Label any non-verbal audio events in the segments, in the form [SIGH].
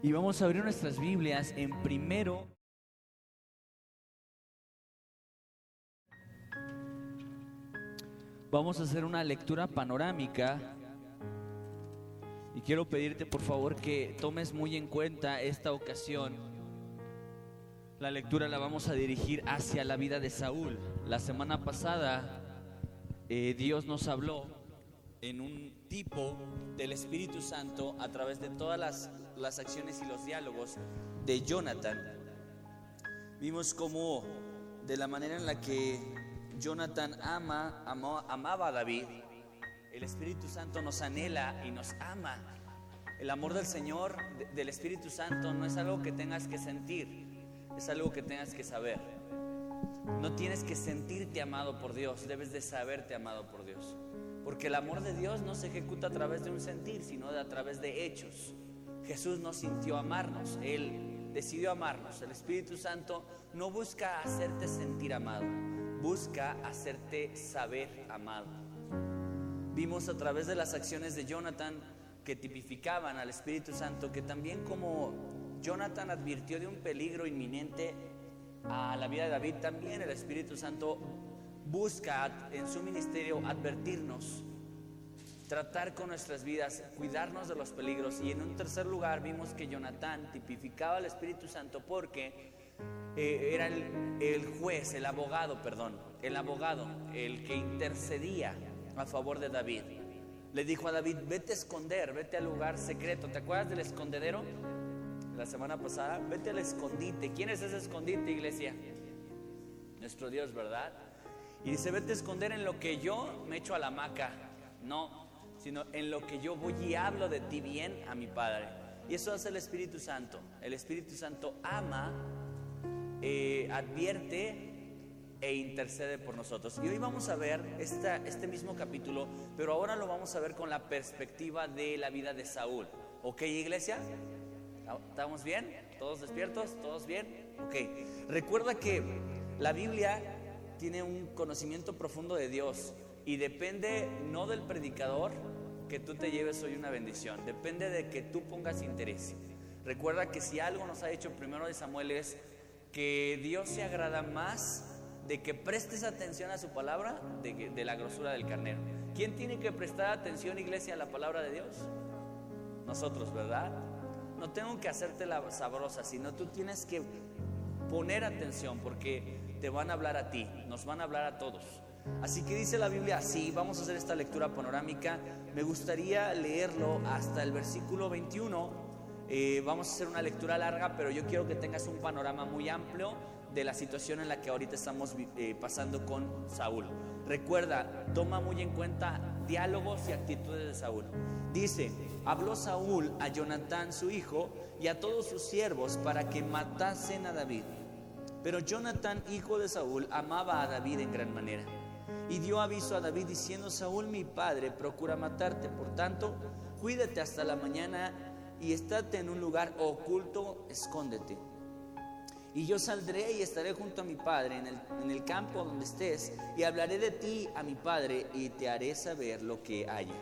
Y vamos a abrir nuestras Biblias en primero. Vamos a hacer una lectura panorámica. Y quiero pedirte por favor que tomes muy en cuenta esta ocasión. La lectura la vamos a dirigir hacia la vida de Saúl. La semana pasada eh, Dios nos habló en un tipo del Espíritu Santo a través de todas las, las acciones y los diálogos de Jonathan. Vimos cómo de la manera en la que Jonathan ama, amaba a David, el Espíritu Santo nos anhela y nos ama. El amor del Señor, del Espíritu Santo, no es algo que tengas que sentir, es algo que tengas que saber. No tienes que sentirte amado por Dios, debes de saberte amado por Dios. Porque el amor de Dios no se ejecuta a través de un sentir, sino a través de hechos. Jesús no sintió amarnos, Él decidió amarnos. El Espíritu Santo no busca hacerte sentir amado, busca hacerte saber amado. Vimos a través de las acciones de Jonathan que tipificaban al Espíritu Santo que también como Jonathan advirtió de un peligro inminente a la vida de David, también el Espíritu Santo busca en su ministerio advertirnos, tratar con nuestras vidas, cuidarnos de los peligros. Y en un tercer lugar vimos que Jonatán tipificaba al Espíritu Santo porque eh, era el, juez, el abogado, perdón, el abogado, el que intercedía a favor de David. Le dijo a David, vete a esconder, vete al lugar secreto. ¿Te acuerdas del escondedero? La semana pasada, vete al escondite. ¿Quién es ese escondite, iglesia? Nuestro Dios, ¿verdad? Y dice, vete a esconder en lo que yo me echo a la hamaca. No, sino en lo que yo voy y hablo de ti bien a mi Padre. Y eso hace el Espíritu Santo. El Espíritu Santo ama, eh, advierte e intercede por nosotros. Y hoy vamos a ver esta, este mismo capítulo, pero ahora lo vamos a ver con la perspectiva de la vida de Saúl. ¿Ok, iglesia? ¿Estamos bien? ¿Todos despiertos? ¿Todos bien? Ok. Recuerda que la Biblia tiene un conocimiento profundo de Dios y depende no del predicador que tú te lleves hoy una bendición, depende de que tú pongas interés. Recuerda que si algo nos ha hecho primero de Samuel es que Dios se agrada más de que prestes atención a su palabra de, de la grosura del carnero. ¿Quién tiene que prestar atención, iglesia, a la palabra de Dios? Nosotros, ¿verdad? No tengo que hacerte la sabrosa, sino tú tienes que poner atención porque te van a hablar a ti, nos van a hablar a todos. Así que dice la Biblia así, vamos a hacer esta lectura panorámica. Me gustaría leerlo hasta el versículo 21. Eh, vamos a hacer una lectura larga, pero yo quiero que tengas un panorama muy amplio de la situación en la que ahorita estamos eh, pasando con Saúl. Recuerda, toma muy en cuenta diálogos y actitudes de Saúl. Dice, habló Saúl a Jonatán su hijo y a todos sus siervos para que matasen a David. Pero Jonathan, hijo de Saúl, amaba a David en gran manera. Y dio aviso a David diciendo, Saúl mi padre procura matarte, por tanto, cuídate hasta la mañana y estate en un lugar oculto, escóndete. Y yo saldré y estaré junto a mi padre en el, en el campo donde estés, y hablaré de ti a mi padre y te haré saber lo que haya.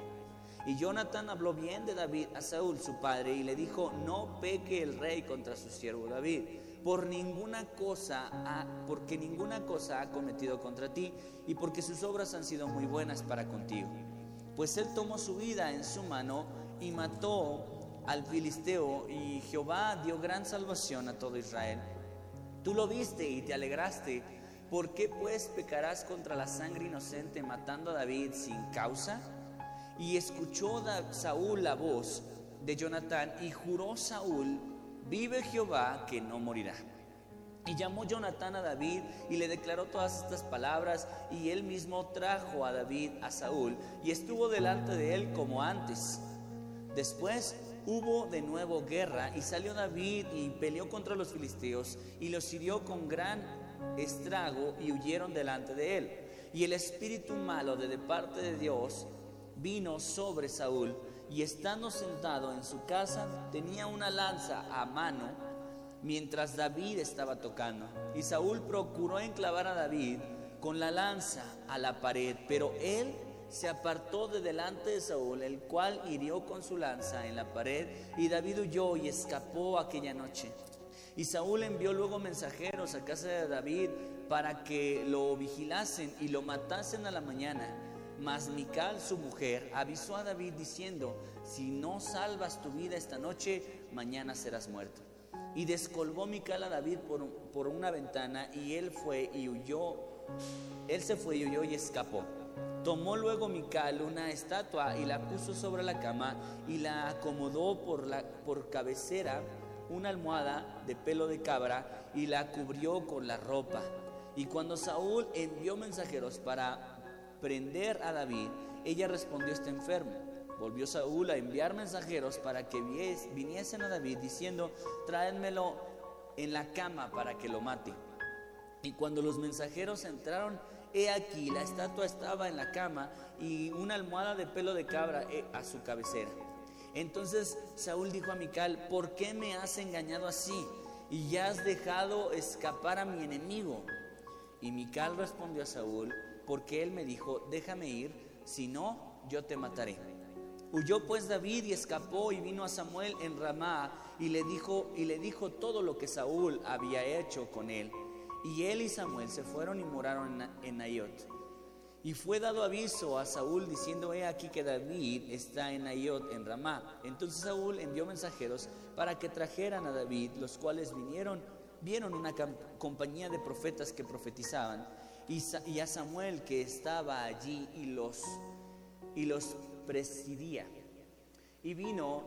Y Jonathan habló bien de David a Saúl, su padre, y le dijo, no peque el rey contra su siervo David por ninguna cosa porque ninguna cosa ha cometido contra ti y porque sus obras han sido muy buenas para contigo. Pues él tomó su vida en su mano y mató al filisteo y Jehová dio gran salvación a todo Israel. Tú lo viste y te alegraste. ¿Por qué pues pecarás contra la sangre inocente matando a David sin causa? Y escuchó Saúl la voz de Jonatán y juró Saúl vive Jehová que no morirá. Y llamó Jonatán a David y le declaró todas estas palabras y él mismo trajo a David a Saúl y estuvo delante de él como antes. Después hubo de nuevo guerra y salió David y peleó contra los filisteos y los hirió con gran estrago y huyeron delante de él. Y el espíritu malo de, de parte de Dios vino sobre Saúl y estando sentado en su casa tenía una lanza a mano mientras David estaba tocando. Y Saúl procuró enclavar a David con la lanza a la pared, pero él se apartó de delante de Saúl, el cual hirió con su lanza en la pared, y David huyó y escapó aquella noche. Y Saúl envió luego mensajeros a casa de David para que lo vigilasen y lo matasen a la mañana. Mas Mical, su mujer, avisó a David diciendo, si no salvas tu vida esta noche, mañana serás muerto. Y descolgó Mical a David por, por una ventana y él fue y huyó. Él se fue y huyó y escapó. Tomó luego Mical una estatua y la puso sobre la cama y la acomodó por, la, por cabecera una almohada de pelo de cabra y la cubrió con la ropa. Y cuando Saúl envió mensajeros para prender a David, ella respondió está enfermo. Volvió Saúl a enviar mensajeros para que viniesen a David diciendo, tráenmelo en la cama para que lo mate. Y cuando los mensajeros entraron, he aquí, la estatua estaba en la cama y una almohada de pelo de cabra eh, a su cabecera. Entonces Saúl dijo a Mical, ¿por qué me has engañado así? Y ya has dejado escapar a mi enemigo. Y Mical respondió a Saúl, porque él me dijo, déjame ir, si no, yo te mataré. Huyó pues David y escapó y vino a Samuel en Ramá y le dijo y le dijo todo lo que Saúl había hecho con él. Y él y Samuel se fueron y moraron en Nayot. Y fue dado aviso a Saúl diciendo, he aquí que David está en Nayot, en Ramá. Entonces Saúl envió mensajeros para que trajeran a David, los cuales vinieron vieron una compañía de profetas que profetizaban y, a Samuel que estaba allí y los, y los presidía. Y vino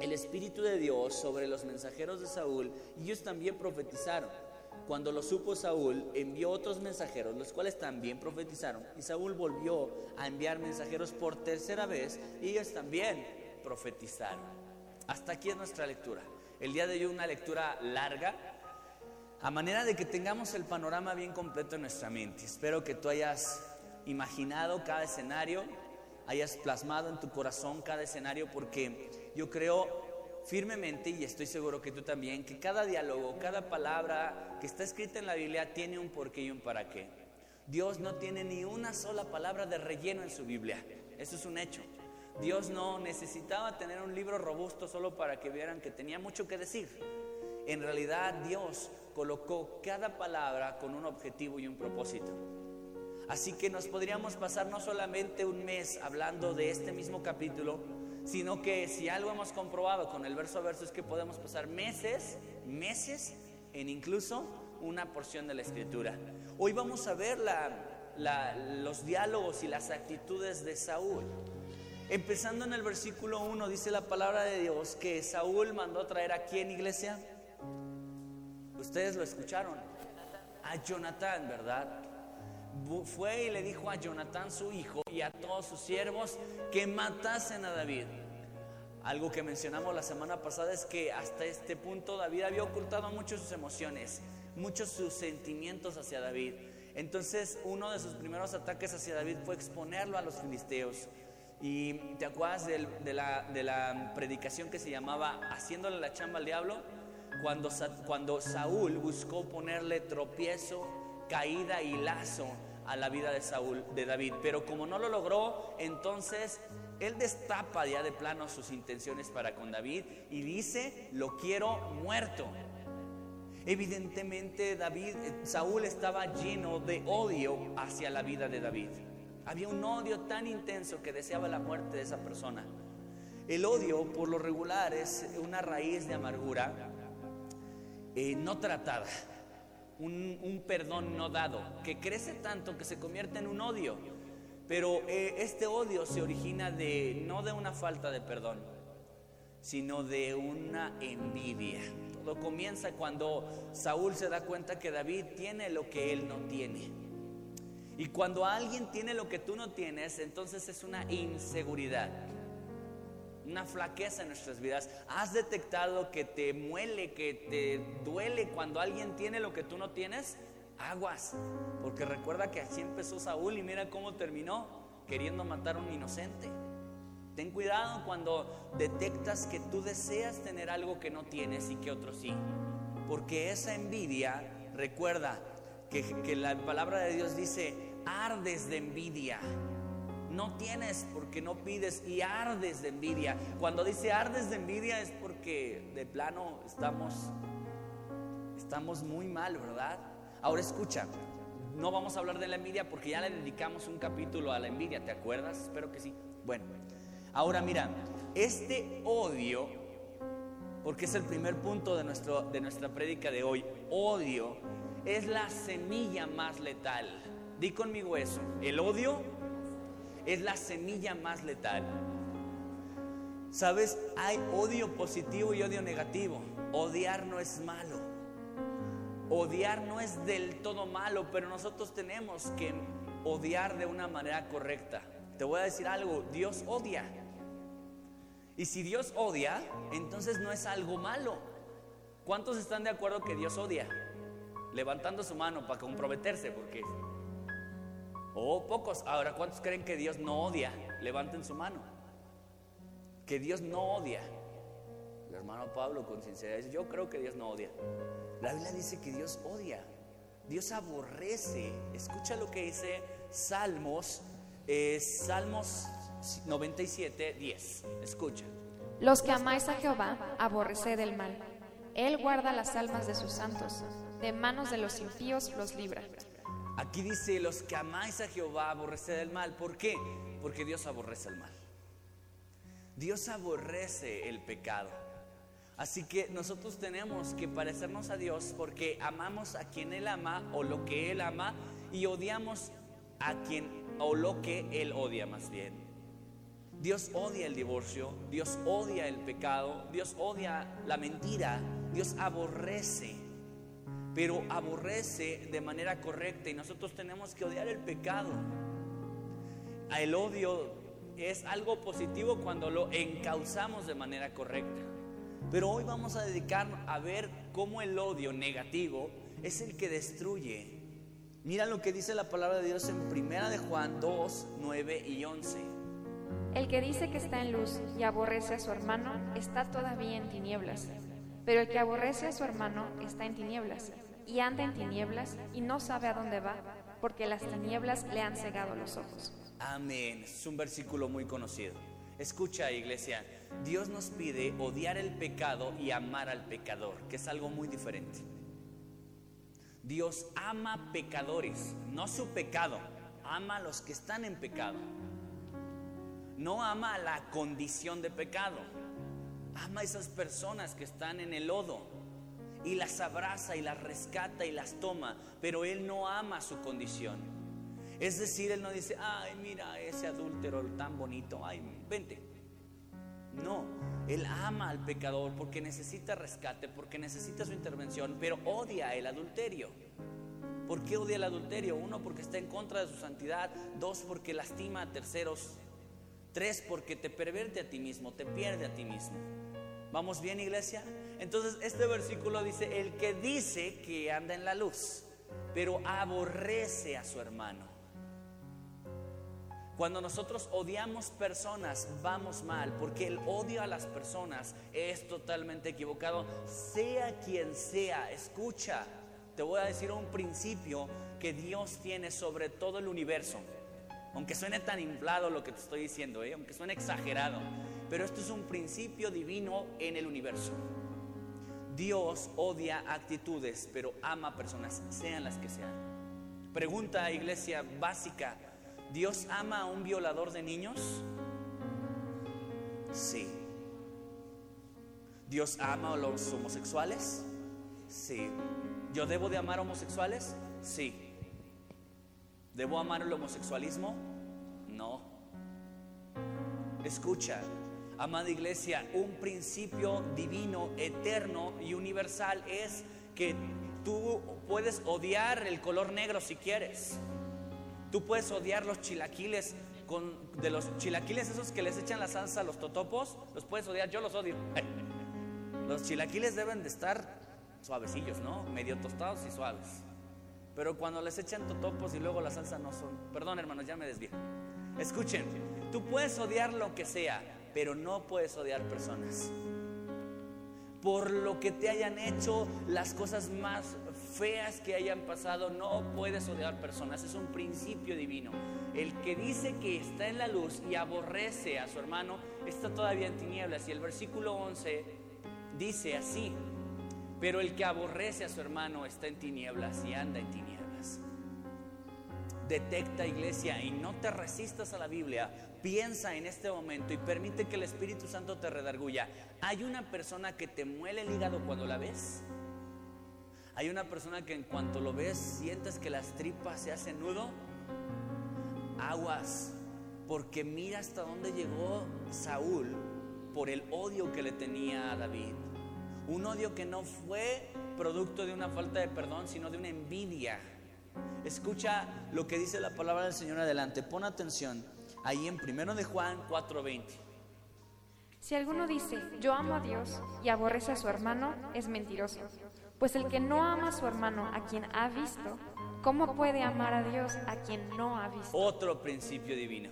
el Espíritu de Dios sobre los mensajeros de Saúl y ellos también profetizaron. Cuando lo supo Saúl, envió otros mensajeros, los cuales también profetizaron. Y Saúl volvió a enviar mensajeros por tercera vez y ellos también profetizaron. Hasta aquí es nuestra lectura. El día de hoy una lectura larga, a manera de que tengamos el panorama bien completo en nuestra mente. Espero que tú hayas imaginado cada escenario, hayas plasmado en tu corazón cada escenario, porque yo creo firmemente, y estoy seguro que tú también, que cada diálogo, cada palabra que está escrita en la Biblia tiene un porqué y un para qué. Dios no tiene ni una sola palabra de relleno en su Biblia. Eso es un hecho. Dios no necesitaba tener un libro robusto solo para que vieran que tenía mucho que decir. En realidad Dios colocó cada palabra con un objetivo y un propósito. Así que nos podríamos pasar no solamente un mes hablando de este mismo capítulo, sino que si algo hemos comprobado con el verso a verso es que podemos pasar meses, meses en incluso una porción de la escritura. Hoy vamos a ver los diálogos y las actitudes de Saúl. Empezando en el versículo 1 dice la palabra de Dios que Saúl mandó traer aquí en iglesia Ustedes lo escucharon. A Jonatán, ¿verdad? Fue y le dijo a Jonatán su hijo y a todos sus siervos que matasen a David. Algo que mencionamos la semana pasada es que hasta este punto David había ocultado mucho sus emociones, muchos sus sentimientos hacia David. Entonces uno de sus primeros ataques hacia David fue exponerlo a los filisteos. Y te acuerdas de, la, de la predicación que se llamaba Haciéndole la chamba al diablo cuando, cuando Saúl buscó ponerle tropiezo, caída y lazo a la vida de Saúl, de David. Pero como no lo logró, entonces él destapa ya de plano sus intenciones para con David y dice, lo quiero muerto. Evidentemente David, eh, Saúl estaba lleno de odio hacia la vida de David. Había un odio tan intenso que deseaba la muerte de esa persona. El odio, por lo regular, es una raíz de amargura eh, no tratada, un, perdón no dado, que crece tanto que se convierte en un odio. Pero eh, este odio se origina de no de una falta de perdón, sino de una envidia. Todo comienza cuando Saúl se da cuenta que David tiene lo que él no tiene. Y cuando alguien tiene lo que tú no tienes, entonces es una inseguridad una flaqueza en nuestras vidas. ¿Has detectado que te muele, que te duele cuando alguien tiene lo que tú no tienes? Aguas, porque recuerda que así empezó Saúl y mira cómo terminó queriendo matar a un inocente. Ten cuidado cuando detectas que tú deseas tener algo que no tienes y que otro sí. Porque esa envidia, recuerda que, que la palabra de Dios dice, ardes de envidia no tienes porque no pides y ardes de envidia. Cuando dice ardes de envidia es porque de plano estamos estamos muy mal, ¿verdad? Ahora escucha, no vamos a hablar de la envidia porque ya le dedicamos un capítulo a la envidia, ¿te acuerdas? Espero que sí. Bueno, ahora mira, este odio, porque es el primer punto de, nuestro, de nuestra prédica de hoy, odio es la semilla más letal. Di conmigo eso, el odio es la semilla más letal. ¿Sabes? Hay odio positivo y odio negativo. Odiar no es malo. Odiar no es del todo malo, pero nosotros tenemos que odiar de una manera correcta. Te voy a decir algo, Dios odia. Y si Dios odia, entonces no es algo malo. ¿Cuántos están de acuerdo que Dios odia? Levantando su mano para comprometerse, porque... Oh, pocos. Ahora, ¿cuántos creen que Dios no odia? Levanten su mano. Que Dios no odia. El hermano Pablo con sinceridad dice, yo creo que Dios no odia. La Biblia dice que Dios odia, Dios aborrece. Escucha lo que dice Salmos, eh, Salmos 97, 10. Escucha. Los que amáis a Jehová, aborreced el mal. Él guarda las almas de sus santos, de manos de los impíos los libra. Aquí dice, los que amáis a Jehová, aborreced el mal. ¿Por qué? Porque Dios aborrece el mal. Dios aborrece el pecado. Así que nosotros tenemos que parecernos a Dios porque amamos a quien Él ama o lo que Él ama y odiamos a quien o lo que Él odia más bien. Dios odia el divorcio, Dios odia el pecado, Dios odia la mentira, Dios aborrece, pero aborrece de manera correcta y nosotros tenemos que odiar el pecado. El odio es algo positivo cuando lo encauzamos de manera correcta. Pero hoy vamos a dedicarnos a ver cómo el odio negativo es el que destruye. Mira lo que dice la palabra de Dios en Primera de Juan 2, 9 y 11. El que dice que está en luz y aborrece a su hermano está todavía en tinieblas. Pero el que aborrece a su hermano está en tinieblas y anda en tinieblas y no sabe a dónde va, porque las tinieblas le han cegado los ojos. Amén. Es un versículo muy conocido. Escucha, iglesia, Dios nos pide odiar el pecado y amar al pecador, que es algo muy diferente. Dios ama pecadores, no su pecado, ama a los que están en pecado. No ama la condición de pecado, ama a esas personas que están en el lodo y las abraza y las rescata y las toma, pero Él no ama su condición. Es decir, Él no dice, ay, mira ese adúltero tan bonito, ay, vente, no, Él ama al pecador porque necesita rescate, porque necesita su intervención, pero odia el adulterio. ¿Por qué odia el adulterio? Uno, porque está en contra de su santidad. Dos, porque lastima a terceros. Tres, porque te perverte a ti mismo, te pierde a ti mismo. ¿Vamos bien, iglesia? Entonces, este versículo dice, el que dice que anda en la luz, pero aborrece a su hermano. Cuando nosotros odiamos personas, vamos mal, porque el odio a las personas es totalmente equivocado, sea quien sea. Escucha, te voy a decir un principio que Dios tiene sobre todo el universo. Aunque suene tan inflado lo que te estoy diciendo, ¿eh? aunque suene exagerado, pero esto es un principio divino en el universo. Dios odia actitudes, pero ama personas, sean las que sean. Pregunta, iglesia básica, ¿Dios ama a un violador de niños? Sí. ¿Dios ama a los homosexuales? Sí. ¿Yo debo de amar a homosexuales? Sí. ¿Debo amar el homosexualismo? No. Escucha, amada iglesia, un principio divino, eterno y universal es que tú puedes odiar el color negro si quieres. Tú puedes odiar los chilaquiles con, de los chilaquiles esos que les echan la salsa a los totopos, los puedes odiar, yo los odio. [LAUGHS] Los chilaquiles deben de estar suavecillos, ¿no? Medio tostados y suaves. Pero cuando les echan totopos y luego la salsa no son. Perdón, hermanos, ya me desvío. Escuchen, tú puedes odiar lo que sea, pero no puedes odiar personas. Por lo que te hayan hecho las cosas más feas que hayan pasado, no puedes odiar personas. Es un principio divino. El que dice que está en la luz y aborrece a su hermano, está todavía en tinieblas. Y el versículo 11 dice así, pero el que aborrece a su hermano está en tinieblas y anda en tinieblas. Detecta iglesia y no te resistas a la Biblia. Piensa en este momento y permite que el Espíritu Santo te redarguya. ¿Hay una persona que te muele el hígado cuando la ves? Hay una persona que en cuanto lo ves sientes que las tripas se hacen nudo. Aguas, porque mira hasta dónde llegó Saúl por el odio que le tenía a David. Un odio que no fue producto de una falta de perdón, sino de una envidia. Escucha lo que dice la palabra del Señor adelante. Pon atención ahí en 1 de Juan 4:20. Si alguno dice, yo amo a Dios y aborrece a su hermano, es mentiroso. Pues el que no ama a su hermano a quien ha visto, ¿cómo puede amar a Dios a quien no ha visto? Otro principio divino.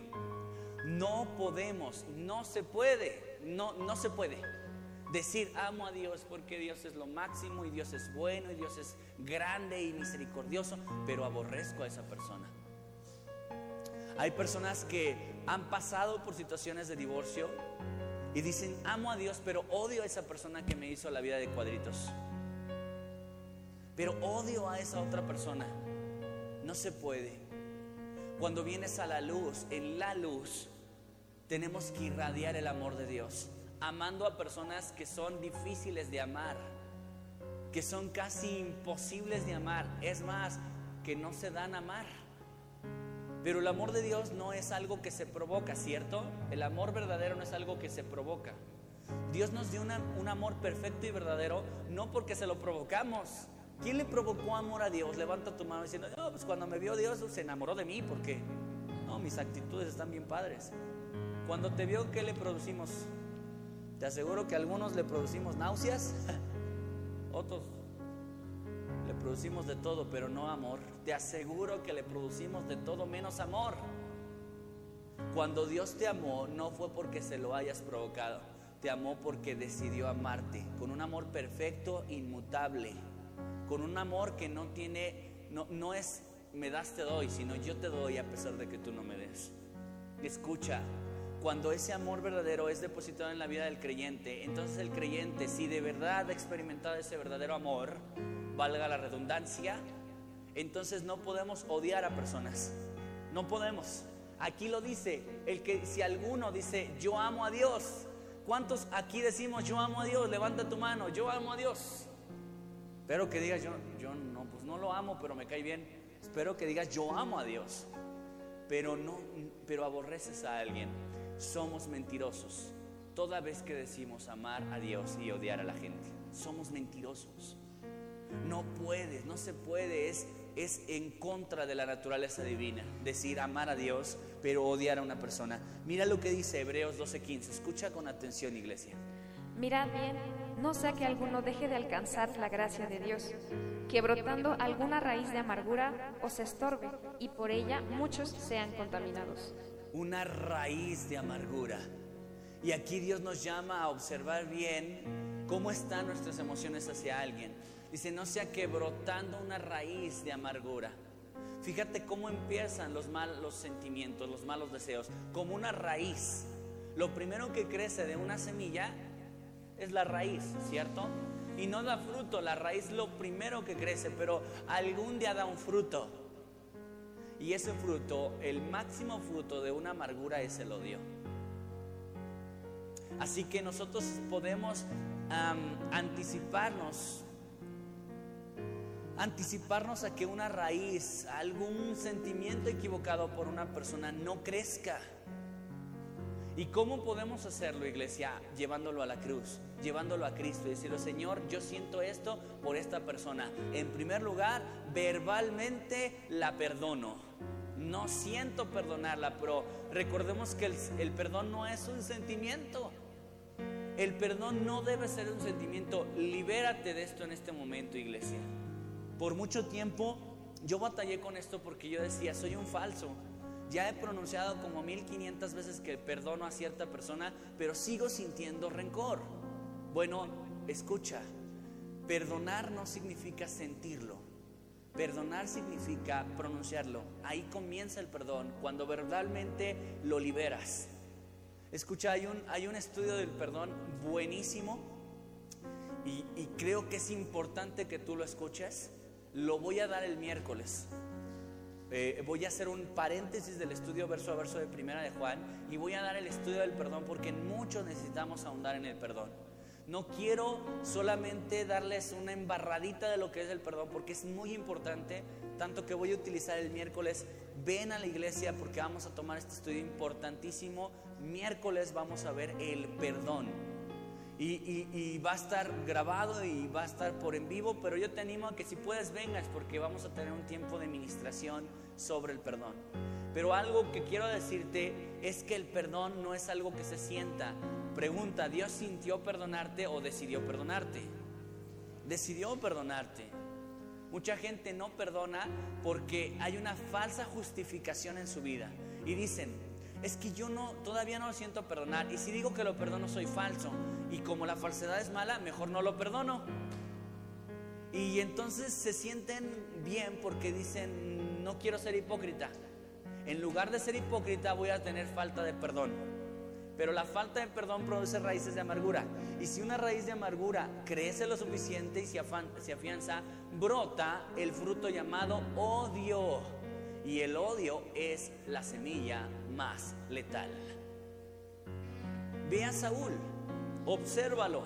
No podemos, no se puede, no, no se puede decir amo a Dios porque Dios es lo máximo y Dios es bueno y Dios es grande y misericordioso, pero aborrezco a esa persona. Hay personas que han pasado por situaciones de divorcio y dicen amo a Dios, pero odio a esa persona que me hizo la vida de cuadritos. Pero odio a esa otra persona. No se puede. Cuando vienes a la luz, en la luz, tenemos que irradiar el amor de Dios amando a personas que son difíciles de amar, que son casi imposibles de amar, es más, que no se dan a amar. Pero el amor de Dios no es algo que se provoca, ¿cierto? El amor verdadero no es algo que se provoca. Dios nos dio un amor perfecto y verdadero, no porque se lo provocamos. ¿Quién le provocó amor a Dios? Levanta tu mano diciendo, no, pues cuando me vio Dios se enamoró de mí, porque no, mis actitudes están bien padres. Cuando te vio, ¿qué le producimos? Te aseguro que a algunos le producimos náuseas, [LAUGHS] otros le producimos de todo, pero no amor. Te aseguro que le producimos de todo menos amor. Cuando Dios te amó, no fue porque se lo hayas provocado, te amó porque decidió amarte, con un amor perfecto, inmutable, con un amor que no tiene, no, no es me das, te doy, sino yo te doy a pesar de que tú no me des. Escucha, cuando ese amor verdadero es depositado en la vida del creyente, entonces el creyente, si de verdad ha experimentado ese verdadero amor, valga la redundancia, entonces no podemos odiar a personas. No podemos. Aquí lo dice, el que si alguno dice, "Yo amo a Dios", ¿cuántos aquí decimos, "Yo amo a Dios"? Levanta tu mano, "Yo amo a Dios". Espero que digas, "Yo yo no, pues no lo amo, pero me cae bien." Espero que digas, "Yo amo a Dios." Pero no pero aborreces a alguien somos mentirosos toda vez que decimos amar a Dios y odiar a la gente. Somos mentirosos. No puedes, no se puede, es, es en contra de la naturaleza divina decir amar a Dios pero odiar a una persona. Mira lo que dice Hebreos 12:15, escucha con atención iglesia. Mirad bien, no sea que alguno deje de alcanzar la gracia de Dios, que brotando alguna raíz de amargura os estorbe y por ella muchos sean contaminados una raíz de amargura. Y aquí Dios nos llama a observar bien cómo están nuestras emociones hacia alguien. Dice, no sea que brotando una raíz de amargura. Fíjate cómo empiezan los malos sentimientos, los malos deseos, como una raíz. Lo primero que crece de una semilla es la raíz, ¿cierto? Y no da fruto, la raíz lo primero que crece, pero algún día da un fruto. Y ese fruto, el máximo fruto de una amargura es el odio. Así que nosotros podemos anticiparnos, anticiparnos a que una raíz, algún sentimiento equivocado por una persona no crezca. ¿Y cómo podemos hacerlo, iglesia? Llevándolo a la cruz, llevándolo a Cristo y decirle, Señor, yo siento esto por esta persona. En primer lugar, verbalmente la perdono. No siento perdonarla, pero recordemos que el, el perdón no es un sentimiento. El perdón no debe ser un sentimiento. Libérate de esto en este momento, iglesia. Por mucho tiempo yo batallé con esto porque yo decía, soy un falso ya he pronunciado como 1500 veces que perdono a cierta persona, pero sigo sintiendo rencor. Bueno, escucha, perdonar no significa sentirlo. Perdonar significa pronunciarlo. Ahí comienza el perdón, cuando verbalmente lo liberas. Escucha, hay un, hay un estudio del perdón buenísimo y, y creo que es importante que tú lo escuches. Lo voy a dar el miércoles. Eh, voy a hacer un paréntesis del estudio verso a verso de Primera de Juan y voy a dar el estudio del perdón porque muchos necesitamos ahondar en el perdón. No quiero solamente darles una embarradita de lo que es el perdón porque es muy importante, tanto que voy a utilizar el miércoles. Ven a la iglesia porque vamos a tomar este estudio importantísimo. Miércoles vamos a ver el perdón. Y, va a estar grabado y va a estar por en vivo, pero yo te animo a que si puedes vengas porque vamos a tener un tiempo de ministración sobre el perdón. Pero algo que quiero decirte es que el perdón no es algo que se sienta. Pregunta, ¿Dios sintió perdonarte o decidió perdonarte? Decidió perdonarte. Mucha gente no perdona porque hay una falsa justificación en su vida. Y dicen, es que yo no, todavía no lo siento perdonar. Y si digo que lo perdono, soy falso. Y como la falsedad es mala, mejor no lo perdono. Y entonces se sienten bien porque dicen, no quiero ser hipócrita. En lugar de ser hipócrita, voy a tener falta de perdón. Pero la falta de perdón produce raíces de amargura. Y si una raíz de amargura crece lo suficiente y se, afianza, brota el fruto llamado odio. Y el odio es la semilla más letal. Ve a Saúl, obsérvalo.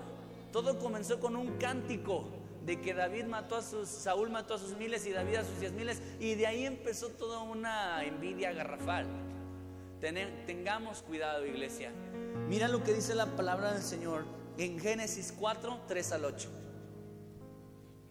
Todo comenzó con un cántico de que David mató a sus, Saúl mató a sus miles y David a sus diez miles, y de ahí empezó toda una envidia garrafal. tengamos cuidado, iglesia. Mira lo que dice la palabra del Señor en Génesis 4, 3 al 8.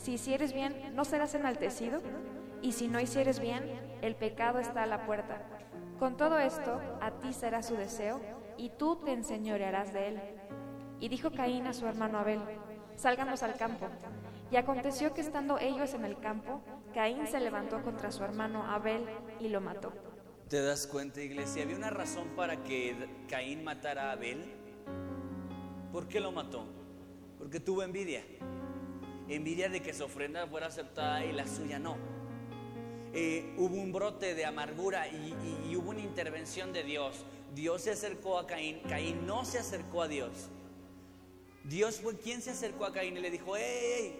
Si hicieres bien, ¿no serás enaltecido? Y si no hicieres bien, el pecado está a la puerta con todo esto, a ti será su deseo, y tú te enseñorearás de él. Y dijo Caín a su hermano Abel, salgamos al campo. Y aconteció que estando ellos en el campo, Caín se levantó contra su hermano Abel y lo mató. ¿Te das cuenta, iglesia? ¿Había una razón para que Caín matara a Abel? ¿Por qué lo mató? Porque tuvo envidia. Envidia de que su ofrenda fuera aceptada y la suya no. Eh, hubo un brote de amargura y, hubo una intervención de Dios. Dios se acercó a Caín, Caín no se acercó a Dios. Dios fue quien se acercó a Caín y le dijo, hey,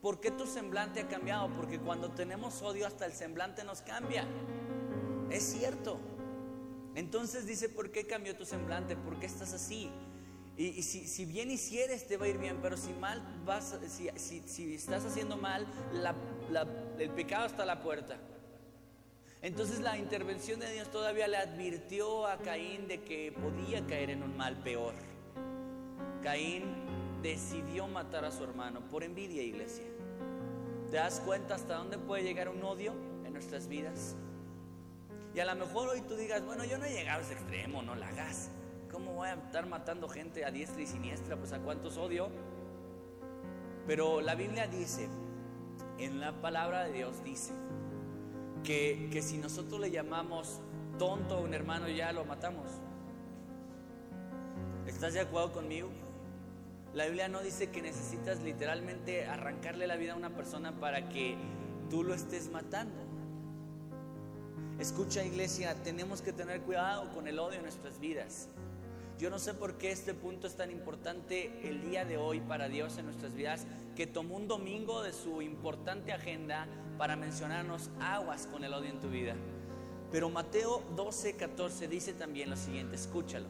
¿por qué tu semblante ha cambiado? Porque cuando tenemos odio hasta el semblante nos cambia. Es cierto. Entonces dice, ¿por qué cambió tu semblante? ¿Por qué estás así? Y, si, bien hicieres, te va a ir bien, pero si mal vas, si, estás haciendo mal, el pecado está a la puerta. Entonces la intervención de Dios todavía le advirtió a Caín de que podía caer en un mal peor. Caín decidió matar a su hermano por envidia, iglesia. ¿Te das cuenta hasta dónde puede llegar un odio en nuestras vidas? Y a lo mejor hoy tú digas, bueno, yo no he llegado a ese extremo, no la hagas. ¿Cómo voy a estar matando gente a diestra y siniestra? Pues a cuántos odio. Pero la Biblia dice, en la palabra de Dios dice, que, que si nosotros le llamamos tonto a un hermano ya lo matamos. ¿Estás de acuerdo conmigo? La Biblia no dice que necesitas literalmente arrancarle la vida a una persona para que tú lo estés matando. Escucha iglesia, tenemos que tener cuidado con el odio en nuestras vidas. Yo no sé por qué este punto es tan importante el día de hoy para Dios en nuestras vidas, que tomó un domingo de su importante agenda para mencionarnos aguas con el odio en tu vida. Pero Mateo 12, 14 dice también lo siguiente, escúchalo.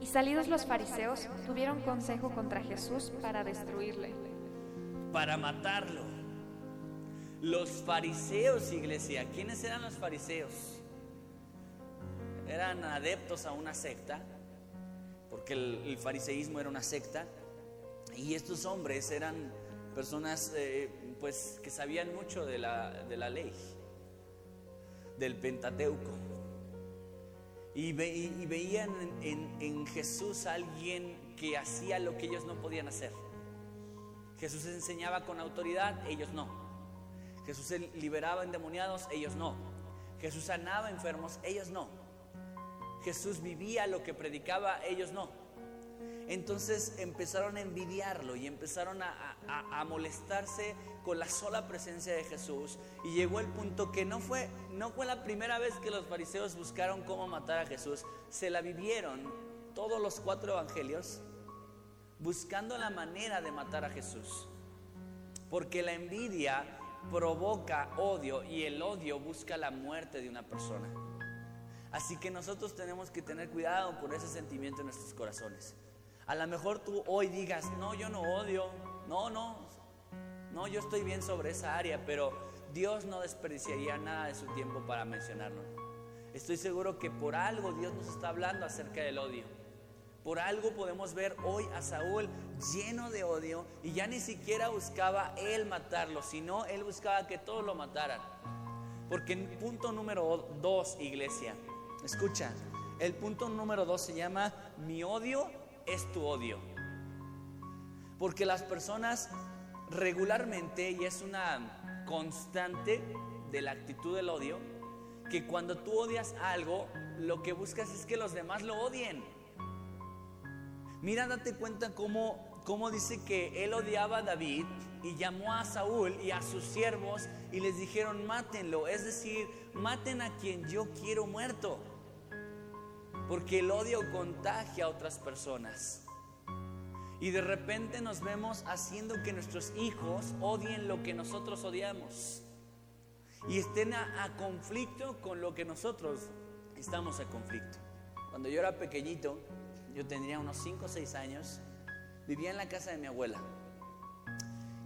Y salidos los fariseos, tuvieron consejo contra Jesús para destruirle. Para matarlo. Los fariseos, iglesia, ¿quiénes eran los fariseos? Eran adeptos a una secta porque el, fariseísmo era una secta, y estos hombres eran personas eh, pues, que sabían mucho de la, de la ley. del Pentateuco. Y, veían en, Jesús a alguien que hacía lo que ellos no podían hacer. Jesús enseñaba con autoridad, ellos no. Jesús liberaba endemoniados, ellos no. Jesús sanaba enfermos, ellos no. Jesús vivía lo que predicaba, ellos no. Entonces empezaron a envidiarlo y empezaron a, molestarse con la sola presencia de Jesús. Y llegó el punto que no fue, no fue la primera vez que los fariseos buscaron cómo matar a Jesús. Se la vivieron todos los cuatro evangelios buscando la manera de matar a Jesús. Porque la envidia provoca odio y el odio busca la muerte de una persona. Así que nosotros tenemos que tener cuidado con ese sentimiento en nuestros corazones. A lo mejor tú hoy digas, no, yo no odio, no, no, no, yo estoy bien sobre esa área, pero Dios no desperdiciaría nada de su tiempo para mencionarlo. Estoy seguro que por algo Dios nos está hablando acerca del odio. Por algo podemos ver hoy a Saúl lleno de odio y ya ni siquiera buscaba él matarlo, sino él buscaba que todos lo mataran. Porque punto número dos, iglesia, escucha, el punto número dos se llama mi odio es tu odio. Porque las personas regularmente, y es una constante de la actitud del odio, que cuando tú odias algo, lo que buscas es que los demás lo odien. Mira, date cuenta cómo, cómo dice que él odiaba a David y llamó a Saúl y a sus siervos y les dijeron, mátenlo, es decir, maten a quien yo quiero muerto. Porque el odio contagia a otras personas. Y de repente nos vemos haciendo que nuestros hijos odien lo que nosotros odiamos. Y estén a, conflicto con lo que nosotros estamos a conflicto. Cuando yo era pequeñito, yo tendría unos 5 o 6 años, vivía en la casa de mi abuela.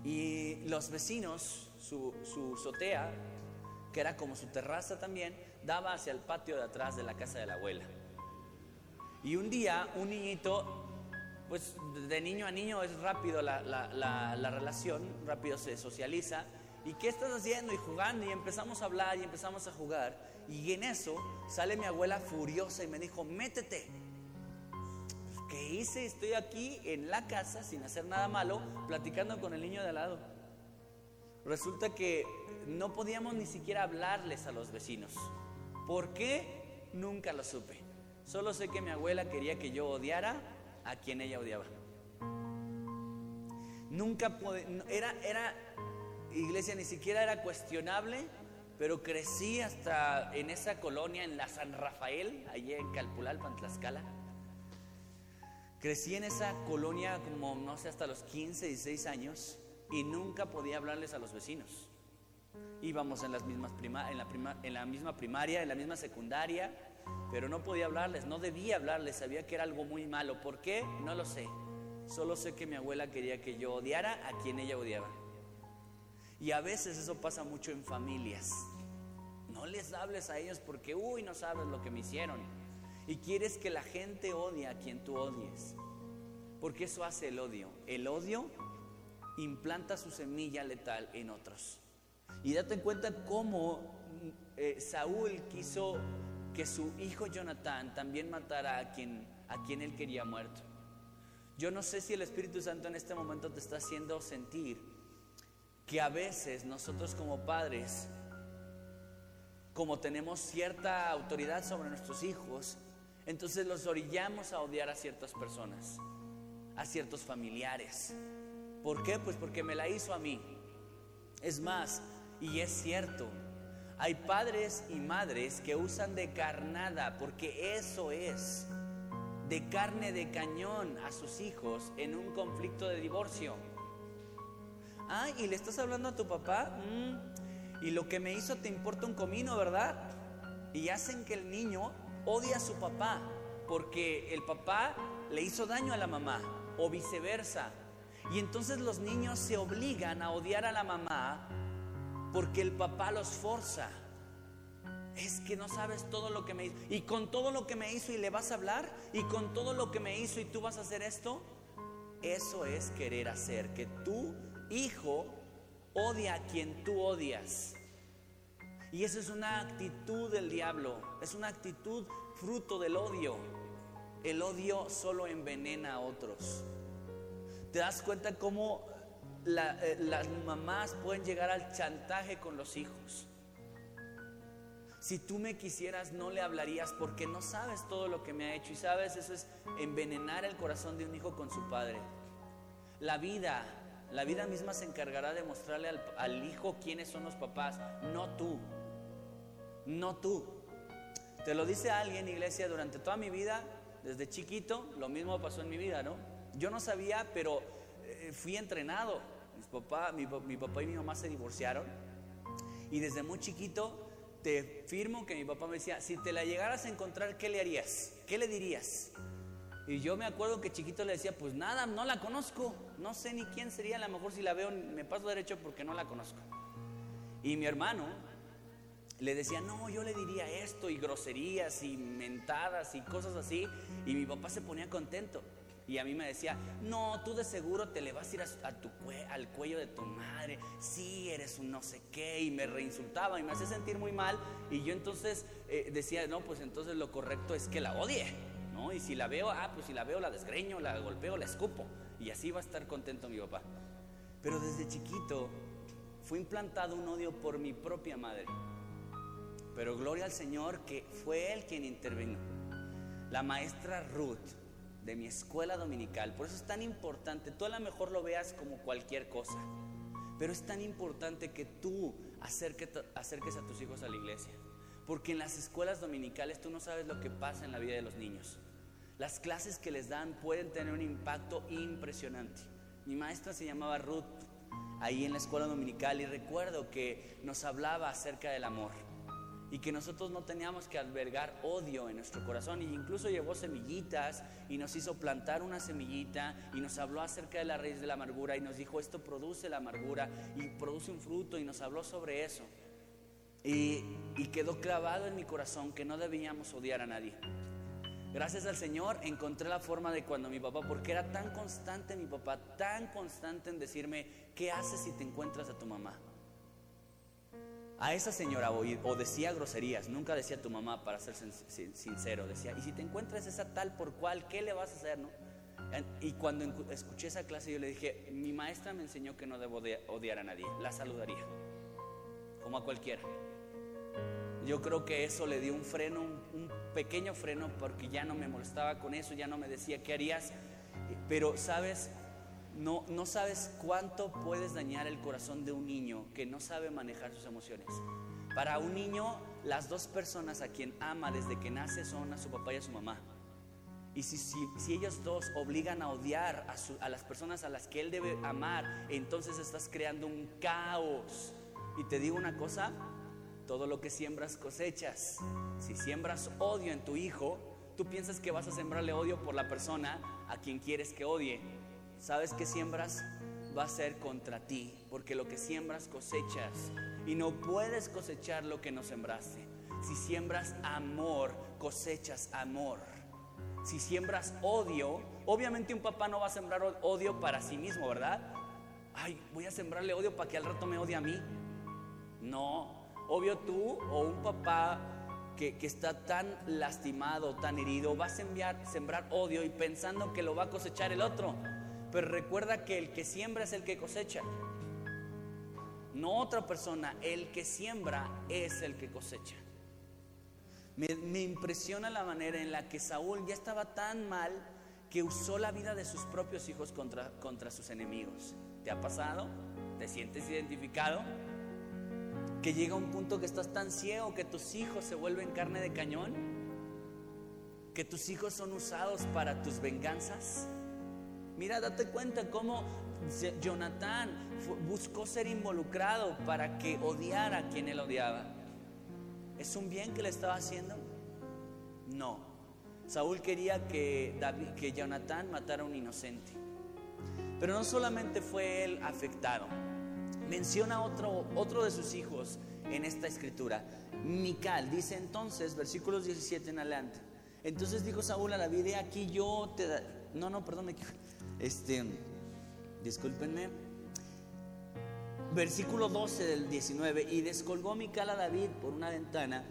Y los vecinos, su, su azotea, que era como su terraza también, daba hacia el patio de atrás de la casa de la abuela. Y un día, un niñito, pues de niño a niño es rápido la, la, la relación, rápido se socializa. ¿Y qué estás haciendo? Y jugando, y empezamos a hablar y empezamos a jugar. Y en eso sale mi abuela furiosa y me dijo, métete. ¿Qué hice? Estoy aquí en la casa sin hacer nada malo, platicando con el niño de al lado. Resulta que no podíamos ni siquiera hablarles a los vecinos. ¿Por qué? Nunca lo supe. Solo sé que mi abuela quería que yo odiara a quien ella odiaba. Nunca era, iglesia, ni siquiera era cuestionable, pero crecí hasta en esa colonia, en la San Rafael, allí en Calpulalpan, Tlaxcala Crecí en esa colonia como, no sé, hasta los 15, 16 años y nunca podía hablarles a los vecinos. Íbamos en, las mismas prima, en la misma primaria, en la misma secundaria, pero no podía hablarles, no debía hablarles, sabía que era algo muy malo. ¿Por qué? No lo sé. Solo sé que mi abuela quería que yo odiara a quien ella odiaba. Y a veces eso pasa mucho en familias. No les hables a ellos porque, uy, no sabes lo que me hicieron y quieres que la gente odie a quien tú odies. Porque eso hace el odio. El odio implanta su semilla letal en otros. Y date cuenta cómo eh, Saúl quiso que su hijo Jonathan también matara a quien, a quien él quería muerto. Yo no sé si el Espíritu Santo en este momento te está haciendo sentir que a veces nosotros como padres, como tenemos cierta autoridad sobre nuestros hijos, entonces los orillamos a odiar a ciertas personas, a ciertos familiares. ¿Por qué? Pues porque me la hizo a mí. Es más, y es cierto, hay padres y madres que usan de carnada, porque eso es, de carne de cañón a sus hijos en un conflicto de divorcio. Ah, y le estás hablando a tu papá, mm, y lo que me hizo te importa un comino, ¿verdad? Y hacen que el niño odia a su papá porque el papá le hizo daño a la mamá o viceversa. Y entonces los niños se obligan a odiar a la mamá porque el papá los forza. Es que no sabes todo lo que me hizo. Y con todo lo que me hizo y le vas a hablar. Y con todo lo que me hizo y tú vas a hacer esto. Eso es querer hacer que tu hijo odia a quien tú odias. Y esa es una actitud del diablo, es una actitud fruto del odio. El odio solo envenena a otros. ¿Te das cuenta cómo eh, las mamás pueden llegar al chantaje con los hijos? Si tú me quisieras, no le hablarías porque no sabes todo lo que me ha hecho. Y sabes, eso es envenenar el corazón de un hijo con su padre. La vida, la vida misma se encargará de mostrarle al, al hijo quiénes son los papás, no tú. No tú. Te lo dice alguien, iglesia, durante toda mi vida, desde chiquito, lo mismo pasó en mi vida, ¿no? Yo no sabía, pero eh, fui entrenado. Papá, mi, mi papá y mi mamá se divorciaron. Y desde muy chiquito te firmo que mi papá me decía, si te la llegaras a encontrar, ¿qué le harías? ¿Qué le dirías? Y yo me acuerdo que chiquito le decía, pues nada, no la conozco, no sé ni quién sería, a lo mejor si la veo me paso derecho porque no la conozco. Y mi hermano le decía, no, yo le diría esto y groserías y mentadas y cosas así, y mi papá se ponía contento. Y a mí me decía, no, tú de seguro te le vas a ir a, tu al cuello de tu madre, sí, eres un no sé qué, y me reinsultaba y me hacía sentir muy mal. Y yo entonces eh, decía, no, pues entonces lo correcto es que la odie, ¿no? Y si la veo, ah, pues si la veo, la desgreño, la golpeo, la escupo. Y así va a estar contento mi papá. Pero desde chiquito fue implantado un odio por mi propia madre. Pero gloria al Señor que fue Él quien intervino. La maestra Ruth de mi escuela dominical. Por eso es tan importante, tú a lo mejor lo veas como cualquier cosa, pero es tan importante que tú acerques, acerques a tus hijos a la iglesia. Porque en las escuelas dominicales tú no sabes lo que pasa en la vida de los niños. Las clases que les dan pueden tener un impacto impresionante. Mi maestra se llamaba Ruth ahí en la escuela dominical y recuerdo que nos hablaba acerca del amor y que nosotros no teníamos que albergar odio en nuestro corazón. Y incluso llevó semillitas y nos hizo plantar una semillita y nos habló acerca de la raíz de la amargura y nos dijo esto produce la amargura y produce un fruto y nos habló sobre eso. Y quedó clavado en mi corazón que no debíamos odiar a nadie. Gracias al Señor encontré la forma de cuando mi papá, porque era tan constante mi papá, tan constante en decirme, ¿qué haces si te encuentras a tu mamá? A esa señora o, decía groserías, nunca decía tu mamá para ser sincero, decía, y si te encuentras esa tal por cual, ¿qué le vas a hacer? No? Y cuando escuché esa clase yo le dije, mi maestra me enseñó que no debo odiar a nadie, la saludaría, como a cualquiera. Yo creo que eso le dio un freno, un pequeño freno, porque ya no me molestaba con eso, ya no me decía qué harías, pero sabes, no, no sabes cuánto puedes dañar el corazón de un niño que no sabe manejar sus emociones. Para un niño, las dos personas a quien ama desde que nace son a su papá y a su mamá. Y si, si, ellos dos obligan a odiar a, las personas a las que él debe amar, entonces estás creando un caos. Y te digo una cosa, todo lo que siembras cosechas. Si siembras odio en tu hijo, tú piensas que vas a sembrarle odio por la persona a quien quieres que odie sabes que siembras va a ser contra ti, porque lo que siembras cosechas y no puedes cosechar lo que no sembraste. Si siembras amor, cosechas amor. Si siembras odio, obviamente un papá no va a sembrar odio para sí mismo, ¿verdad? Ay, voy a sembrarle odio para que al rato me odie a mí. No, obvio tú o un papá que, que, está tan lastimado, tan herido, va a sembrar, sembrar odio y pensando que lo va a cosechar el otro. Pero recuerda que el que siembra es el que cosecha. No otra persona, el que siembra es el que cosecha. Me, impresiona la manera en la que Saúl ya estaba tan mal que usó la vida de sus propios hijos contra, contra sus enemigos. ¿Te ha pasado? ¿Te sientes identificado? Que llega un punto que estás tan ciego que tus hijos se vuelven carne de cañón. Que tus hijos son usados para tus venganzas. Mira, date cuenta cómo Jonathan buscó ser involucrado para que odiara a quien él odiaba. ¿Es un bien que le estaba haciendo? No. Saúl quería que, David, que matara a un inocente. Pero no solamente fue él afectado. Menciona otro, otro de sus hijos en esta escritura. Mical dice entonces, versículos 17 en adelante. Entonces dijo Saúl a David, aquí yo te... No, no, perdón, me este, discúlpenme. versículo 12 del 19, y descolgó Mical a David por una ventana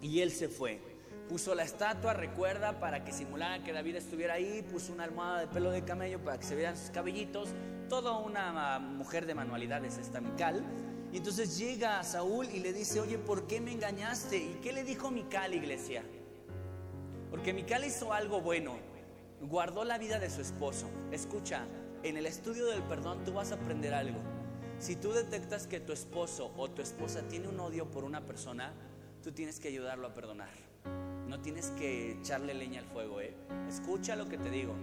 y él se fue. Puso la estatua, recuerda, para que simulara que David estuviera ahí, puso una almohada de pelo de camello para que se vean sus cabellitos, toda una mujer de manualidades esta Mical. Y entonces llega a Saúl y le dice, oye, ¿por qué me engañaste? ¿Y qué le dijo Mical, iglesia? Porque Mical hizo algo bueno, guardó la vida de su esposo. Escucha, en el estudio del perdón tú vas a aprender algo. Si tú detectas que tu esposo o tu esposa tiene un odio por una persona, tú tienes que ayudarlo a perdonar. No tienes que echarle leña al fuego, ¿eh? Escucha lo que te digo.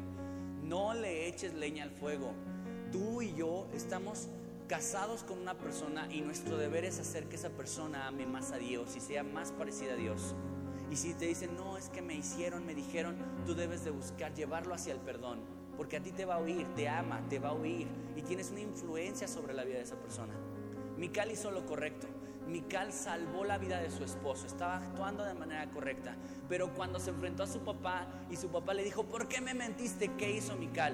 No le eches leña al fuego. Tú y yo estamos casados con una persona y nuestro deber es hacer que esa persona ame más a Dios y sea más parecida a Dios. Y si te dicen, no, es que me hicieron, me dijeron, tú debes de buscar llevarlo hacia el perdón. Porque a ti te va a oír, te ama, te va a oír y tienes una influencia sobre la vida de esa persona. Mical hizo lo correcto. Mical salvó la vida de su esposo, estaba actuando de manera correcta. Pero cuando se enfrentó a su papá y su papá le dijo, ¿por qué me mentiste? ¿Qué hizo Mical?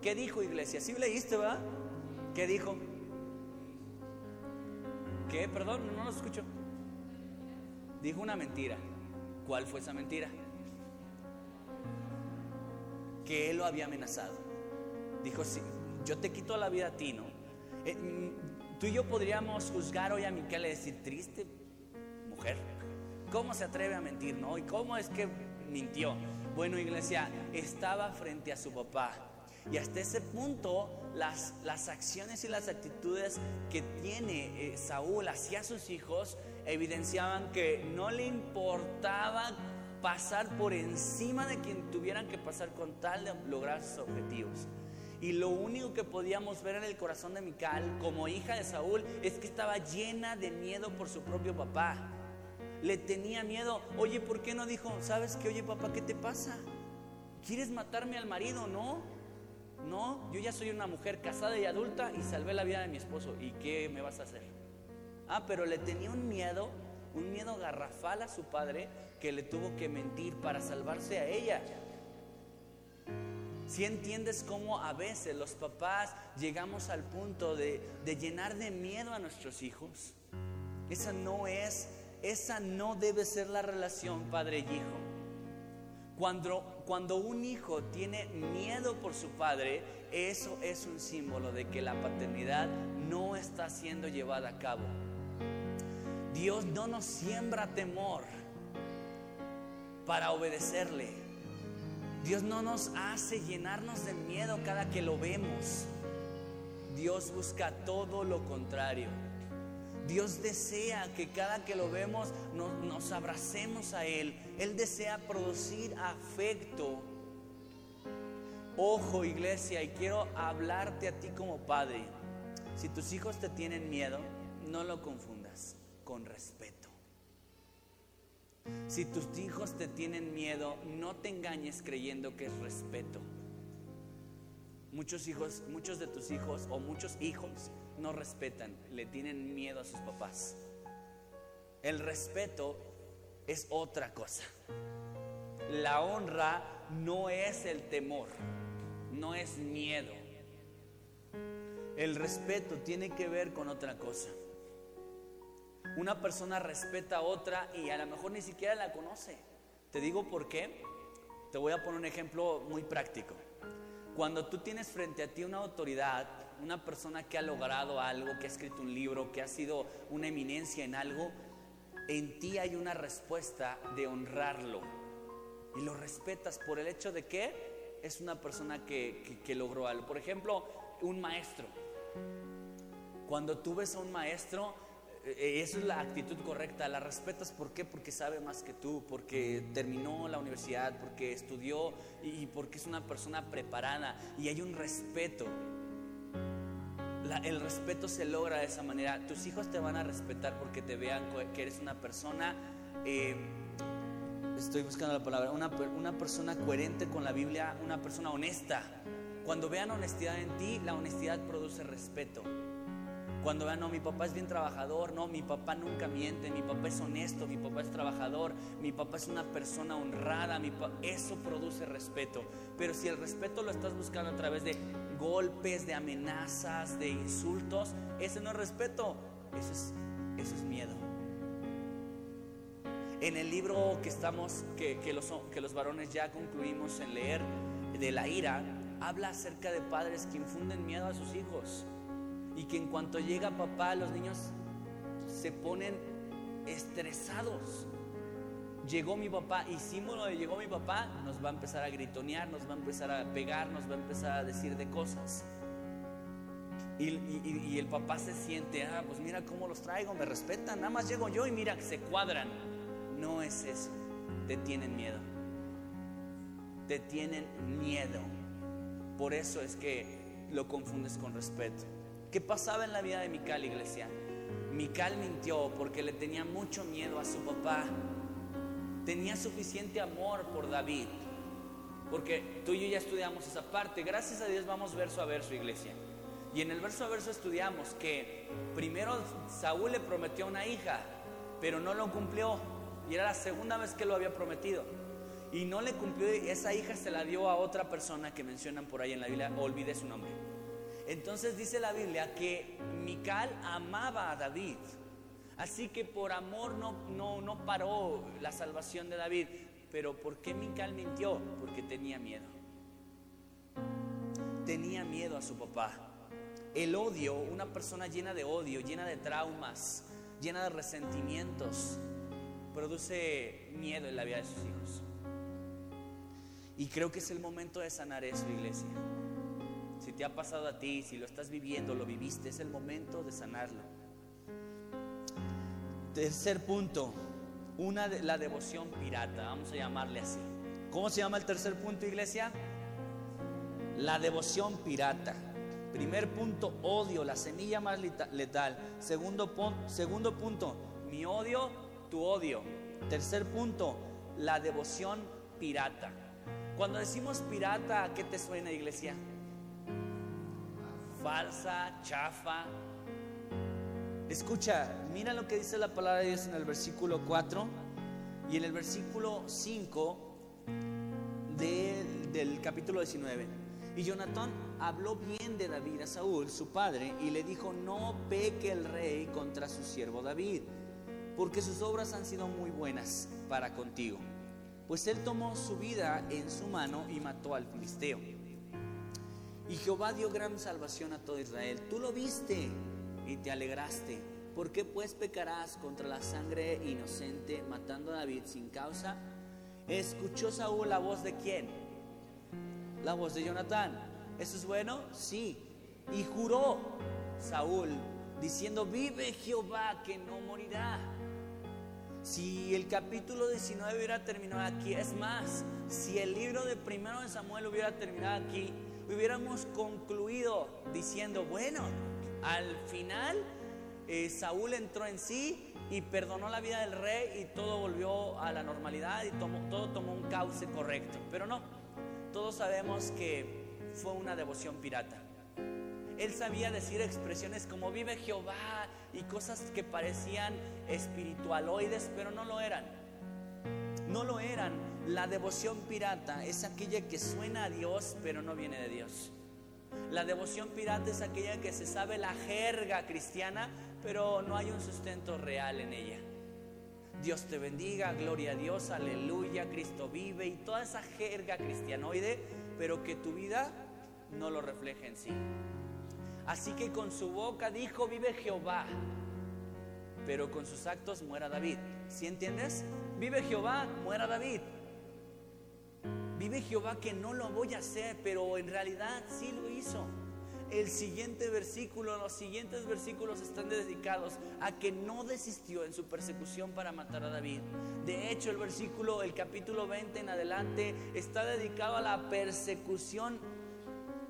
¿Qué dijo iglesia? ¿Sí leíste, va? ¿Qué dijo? ¿Qué? Perdón, no lo escucho. Dijo una mentira. ¿Cuál fue esa mentira? Que él lo había amenazado. Dijo, sí, yo te quito la vida a ti, ¿no? Eh, mm, tú y yo podríamos juzgar hoy a Miquel y decir, triste mujer, ¿cómo se atreve a mentir, no? ¿Y cómo es que mintió? Bueno, iglesia, estaba frente a su papá. Y hasta ese punto, las, las acciones y las actitudes que tiene eh, Saúl hacia sus hijos evidenciaban que no le importaba pasar por encima de quien tuvieran que pasar con tal de lograr sus objetivos. Y lo único que podíamos ver en el corazón de Mical como hija de Saúl es que estaba llena de miedo por su propio papá. Le tenía miedo. Oye, ¿por qué no dijo, sabes que, oye papá, ¿qué te pasa? ¿Quieres matarme al marido? No. No, yo ya soy una mujer casada y adulta y salvé la vida de mi esposo. ¿Y qué me vas a hacer? Ah, pero le tenía un miedo, un miedo garrafal a su padre que le tuvo que mentir para salvarse a ella. Si entiendes cómo a veces los papás llegamos al punto de, de, llenar de miedo a nuestros hijos, esa no es, esa no debe ser la relación padre y hijo. Cuando, cuando un hijo tiene miedo por su padre, eso es un símbolo de que la paternidad no está siendo llevada a cabo. Dios no nos siembra temor para obedecerle. Dios no nos hace llenarnos de miedo cada que lo vemos. Dios busca todo lo contrario. Dios desea que cada que lo vemos nos, abracemos a Él. Él desea producir afecto. Ojo iglesia, y quiero hablarte a ti como padre. Si tus hijos te tienen miedo, no lo confundas con respeto. Si tus hijos te tienen miedo, no te engañes creyendo que es respeto. Muchos hijos, muchos de tus hijos o muchos hijos no respetan, le tienen miedo a sus papás. El respeto es otra cosa. La honra no es el temor, no es miedo. El respeto tiene que ver con otra cosa. Una persona respeta a otra y a lo mejor ni siquiera la conoce. Te digo por qué. Te voy a poner un ejemplo muy práctico. Cuando tú tienes frente a ti una autoridad, una persona que ha logrado algo, que ha escrito un libro, que ha sido una eminencia en algo, en ti hay una respuesta de honrarlo. Y lo respetas por el hecho de que es una persona que, que, que logró algo. Por ejemplo, un maestro. Cuando tú ves a un maestro, esa es la actitud correcta, la respetas, ¿por? Porque sabe más que tú, porque terminó la universidad, porque estudió y porque es una persona preparada y hay un respeto. El respeto se logra de esa manera. Tus hijos te van a respetar porque te vean que eres una persona, eh, estoy buscando la palabra, una, una persona coherente con la Biblia, una persona honesta. Cuando vean honestidad en ti, la honestidad produce respeto. Cuando vean, no, mi papá es bien trabajador, no, mi papá nunca miente, mi papá es honesto, mi papá es trabajador, mi papá es una persona honrada, eso produce respeto. Pero si el respeto lo estás buscando a través de golpes, de amenazas, de insultos. Ese no es respeto, eso es, eso es miedo. En el libro que estamos, que, que, los, que los varones ya concluimos en leer, de la ira, habla acerca de padres que infunden miedo a sus hijos y que en cuanto llega papá los niños se ponen estresados. Llegó mi papá, hicimos lo de llegó mi papá, nos va a empezar a gritonear, nos va a empezar a pegar, nos va a empezar a decir de cosas. Y, el papá se siente, ah, pues mira cómo los traigo, me respetan, nada más llego yo y mira que se cuadran. No es eso, te tienen miedo. Te tienen miedo. Por eso es que lo confundes con respeto. ¿Qué pasaba en la vida de Mical, iglesia? Mical mintió porque le tenía mucho miedo a su papá. Tenía suficiente amor por David. Porque tú y yo ya estudiamos esa parte. Gracias a Dios vamos verso a verso, iglesia. Y en el verso a verso estudiamos que primero Saúl le prometió una hija, pero no lo cumplió. Y era la segunda vez que lo había prometido. Y no le cumplió, esa hija se la dio a otra persona que mencionan por ahí en la Biblia, olvide su nombre. Entonces dice la Biblia que Mical amaba a David. Así que por amor no, no, no paró la salvación de David. Pero ¿por qué Mical mintió? Porque tenía miedo. Tenía miedo a su papá. El odio, una persona llena de odio, llena de traumas, llena de resentimientos, produce miedo en la vida de sus hijos. Y creo que es el momento de sanar eso, iglesia. Te ha pasado a ti, si lo estás viviendo, lo viviste, es el momento de sanarlo. Tercer punto, una de, la devoción pirata, vamos a llamarle así. ¿Cómo se llama el tercer punto, iglesia? La devoción pirata. Primer punto, odio, la semilla más letal. Segundo, segundo punto, mi odio, tu odio. Tercer punto, la devoción pirata. Cuando decimos pirata, ¿a qué te suena, iglesia? Falsa, chafa. Escucha, mira lo que dice la palabra de Dios en el versículo 4 y en el versículo 5 del capítulo 19. Y Jonatán habló bien de David a Saúl, su padre, y le dijo, no peque el rey contra su siervo David, porque sus obras han sido muy buenas para contigo pues él tomó su vida en su mano y mató al filisteo. Y Jehová dio gran salvación a todo Israel. Tú lo viste y te alegraste. ¿Por qué pues pecarás contra la sangre inocente matando a David sin causa? ¿Escuchó Saúl la voz de quién? La voz de Jonatán. ¿Eso es bueno? Sí. Y juró Saúl diciendo, vive Jehová que no morirá. Si el capítulo 19 hubiera terminado aquí, es más, si el libro de primero de Samuel hubiera terminado aquí, hubiéramos concluido diciendo, bueno, al final eh, Saúl entró en sí y perdonó la vida del rey y todo volvió a la normalidad y todo tomó un cauce correcto. Pero no, todos sabemos que fue una devoción pirata. Él sabía decir expresiones como vive Jehová y cosas que parecían espiritualoides, pero no lo eran. No lo eran. La devoción pirata es aquella que suena a Dios, pero no viene de Dios. La devoción pirata es aquella que se sabe la jerga cristiana, pero no hay un sustento real en ella. Dios te bendiga, gloria a Dios, aleluya, Cristo vive y toda esa jerga cristianoide, pero que tu vida no lo refleje en sí. Así que con su boca dijo, vive Jehová, pero con sus actos muera David. ¿Sí entiendes? Vive Jehová, muera David. Vive Jehová que no lo voy a hacer, pero en realidad sí lo hizo. El siguiente versículo, los siguientes versículos están dedicados a que no desistió en su persecución para matar a David. De hecho, el versículo, el capítulo 20 en adelante, está dedicado a la persecución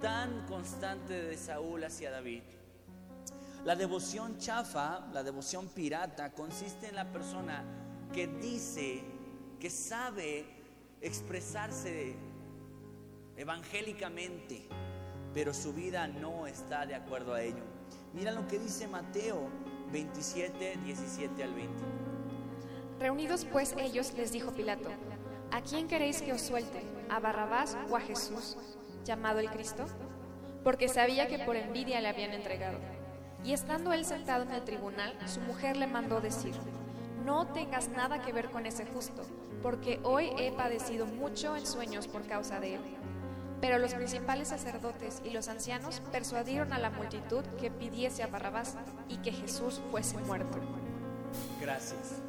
tan constante de Saúl hacia David. La devoción chafa, la devoción pirata, consiste en la persona que dice, que sabe expresarse evangélicamente, pero su vida no está de acuerdo a ello. Mira lo que dice Mateo 27, 17 al 20. Reunidos pues ellos les dijo Pilato, ¿a quién queréis que os suelte? ¿A Barrabás o a Jesús? llamado el Cristo? porque sabía que por envidia le habían entregado. Y estando él sentado en el tribunal, su mujer le mandó decir, no tengas nada que ver con ese justo, porque hoy he padecido mucho en sueños por causa de él. Pero los principales sacerdotes y los ancianos persuadieron a la multitud que pidiese a Barrabás y que Jesús fuese muerto. Gracias.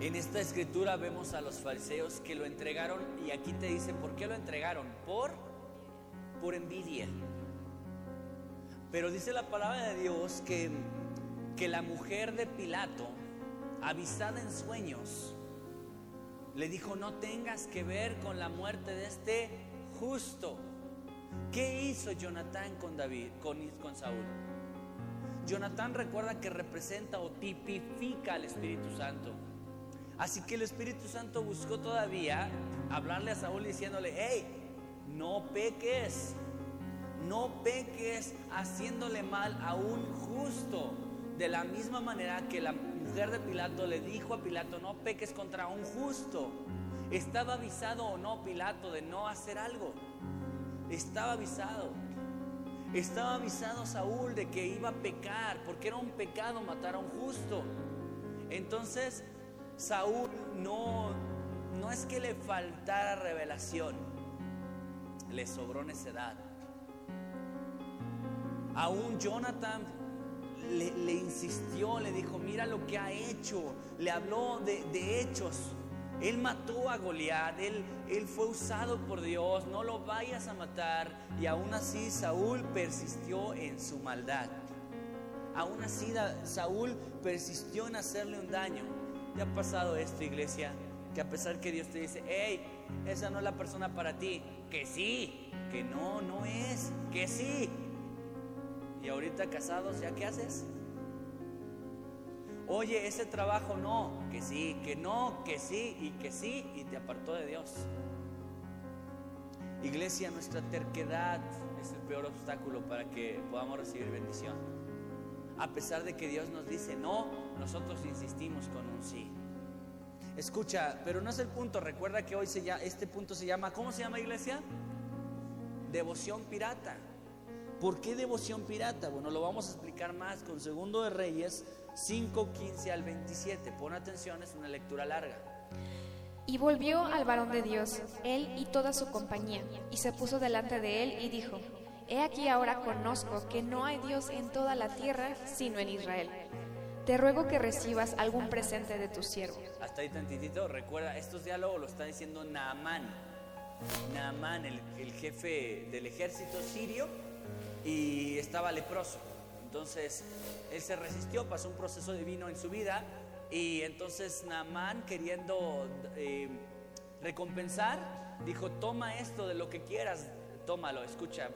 En esta escritura vemos a los fariseos que lo entregaron y aquí te dice por qué lo entregaron. Por, por envidia. Pero dice la palabra de Dios que, que la mujer de Pilato, avisada en sueños, le dijo, no tengas que ver con la muerte de este justo. ¿Qué hizo Jonatán con David, con, Saúl? Jonatán recuerda que representa o tipifica al Espíritu Santo. Así que el Espíritu Santo buscó todavía hablarle a Saúl diciéndole, hey, no peques, no peques haciéndole mal a un justo. De la misma manera que la de Pilato le dijo a Pilato, no peques contra un justo. ¿Estaba avisado o no Pilato de no hacer algo? Estaba avisado. Estaba avisado Saúl de que iba a pecar, porque era un pecado matar a un justo. Entonces, Saúl no, no es que le faltara revelación, le sobró necedad. Aún Jonathan le, insistió, le dijo, mira lo que ha hecho, le habló de, hechos. Él mató a Goliat, él, él fue usado por Dios, no lo vayas a matar. Y aún así Saúl persistió en su maldad. Aún así Saúl persistió en hacerle un daño. ¿Te ha pasado esto, iglesia? Que a pesar que Dios te dice, hey, esa no es la persona para ti, que sí, que no, no es, que sí. Y ahorita casados, ¿ya qué haces? Oye, ese trabajo no, que sí, que no, que sí y que sí, y te apartó de Dios. Iglesia, nuestra terquedad es el peor obstáculo para que podamos recibir bendición. A pesar de que Dios nos dice no, nosotros insistimos con un sí. Escucha, pero no es el punto. Recuerda que hoy se llama, este punto se llama, ¿cómo se llama iglesia? Devoción pirata. ¿Por qué devoción pirata? Bueno, lo vamos a explicar más con Segundo de Reyes 5, 15 al 27. Pon atención, es una lectura larga. Y volvió al varón de Dios, él y toda su compañía, y se puso delante de él y dijo, He aquí ahora conozco que no hay Dios en toda la tierra sino en Israel. Te ruego que recibas algún presente de tu siervo. Hasta ahí tantitito, recuerda, estos diálogos lo está diciendo Naamán. Naamán, el, el jefe del ejército sirio, y estaba leproso. Entonces, él se resistió, pasó un proceso divino en su vida y entonces Naamán queriendo eh, recompensar, dijo, toma esto de lo que quieras, tómalo, escucha.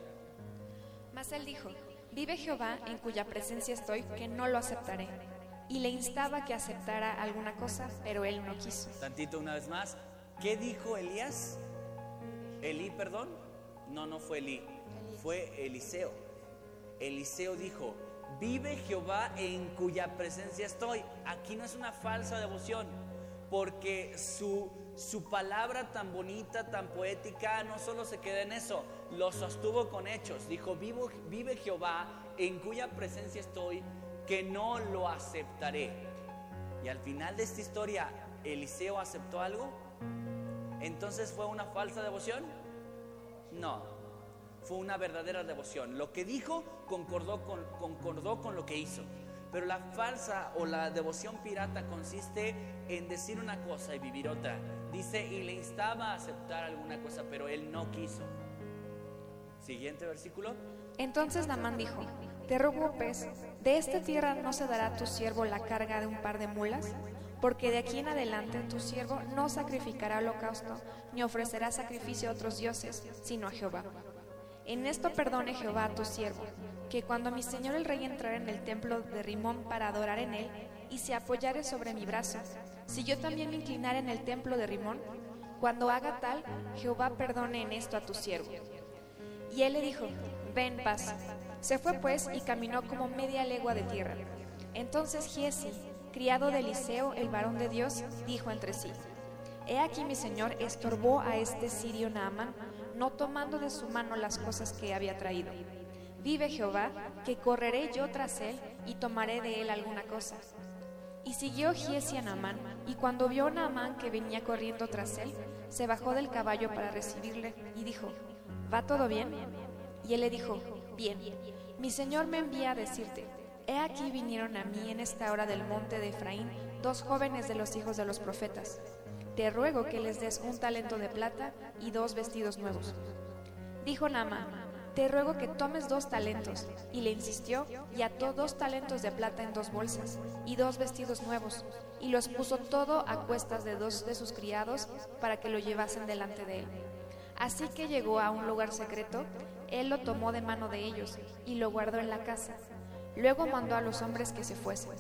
Mas él dijo, vive Jehová en cuya presencia estoy, que no lo aceptaré. Y le instaba que aceptara alguna cosa, pero él no quiso. Tantito una vez más, ¿qué dijo Elías? Elí, perdón. No, no fue Elí, fue Eliseo. Eliseo dijo, vive Jehová en cuya presencia estoy. Aquí no es una falsa devoción, porque su, su palabra tan bonita, tan poética, no solo se queda en eso, lo sostuvo con hechos. Dijo, vive Jehová en cuya presencia estoy, que no lo aceptaré. Y al final de esta historia, Eliseo aceptó algo. Entonces fue una falsa devoción. No, fue una verdadera devoción. Lo que dijo concordó con, lo que hizo. Pero la falsa o la devoción pirata consiste en decir una cosa y vivir otra. Dice, y le instaba a aceptar alguna cosa, pero él no quiso. Siguiente versículo. Entonces Namán dijo, te ruego pues, de esta tierra no se dará a tu siervo la carga de un par de mulas, porque de aquí en adelante tu siervo no sacrificará holocausto, ni ofrecerá sacrificio a otros dioses, sino a Jehová. En esto perdone Jehová a tu siervo, que cuando mi señor el rey entrara en el templo de Rimón para adorar en él, y se apoyare sobre mi brazo, si yo también me inclinara en el templo de Rimón, cuando haga tal, Jehová perdone en esto a tu siervo. Y él le dijo, ven paz. Se fue pues y caminó como media legua de tierra. Entonces Giesi, criado de Eliseo, el varón de Dios, dijo entre sí, He aquí mi señor estorbó a este sirio Naaman, no tomando de su mano las cosas que había traído. Vive Jehová, que correré yo tras él y tomaré de él alguna cosa. Y siguió Giesi a Naamán, y cuando vio a Naamán que venía corriendo tras él, se bajó del caballo para recibirle y dijo, ¿va todo bien? Y él le dijo, bien, mi señor me envía a decirte, he aquí vinieron a mí en esta hora del monte de Efraín dos jóvenes de los hijos de los profetas. Te ruego que les des un talento de plata y dos vestidos nuevos. Dijo Naamán, te ruego que tomes dos talentos. Y le insistió y ató dos talentos de plata en dos bolsas y dos vestidos nuevos, y los puso todo a cuestas de dos de sus criados para que lo llevasen delante de él. Así que llegó a un lugar secreto, él lo tomó de mano de ellos y lo guardó en la casa. Luego mandó a los hombres que se fuesen.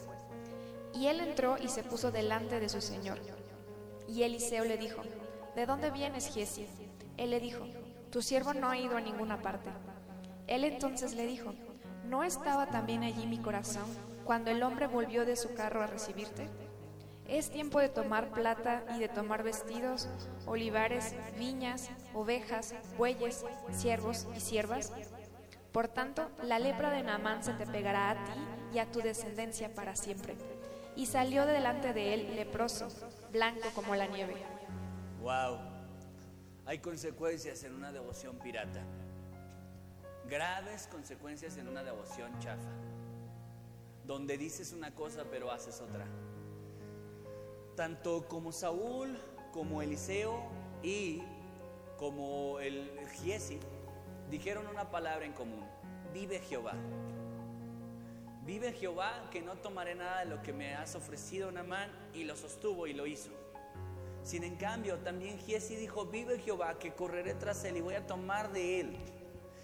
Y él entró y se puso delante de su señor. Y Eliseo le dijo, ¿De dónde vienes, Giesi? Él le dijo, Tu siervo no ha ido a ninguna parte. Él entonces le dijo, ¿no estaba también allí mi corazón cuando el hombre volvió de su carro a recibirte? Es tiempo de tomar plata y de tomar vestidos, olivares, viñas, ovejas, bueyes, siervos y siervas. Por tanto, la lepra de Naamán se te pegará a ti y a tu descendencia para siempre. Y salió delante de él leproso, blanco como la nieve. Wow. Hay consecuencias en una devoción pirata. Graves consecuencias en una devoción chafa. Donde dices una cosa pero haces otra. Tanto como Saúl, como Eliseo y como el Giesi dijeron una palabra en común. Vive Jehová. Vive Jehová que no tomaré nada de lo que me has ofrecido, Namán, y lo sostuvo y lo hizo. Sin en cambio, también Giesi dijo, vive Jehová que correré tras él y voy a tomar de él.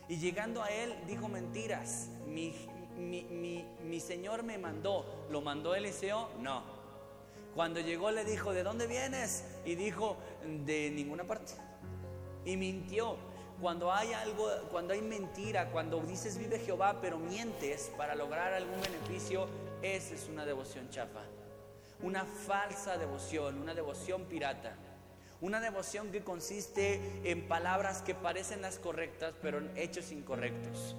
Y llegando a él dijo mentiras. Mi, mi, mi Señor me mandó. ¿Lo mandó Eliseo? No. Cuando llegó le dijo, ¿de dónde vienes? Y dijo, de ninguna parte. Y mintió. Cuando hay algo, cuando hay mentira, cuando dices vive Jehová, pero mientes para lograr algún beneficio, esa es una devoción chafa. Una falsa devoción, una devoción pirata. Una devoción que consiste en palabras que parecen las correctas, pero en hechos incorrectos.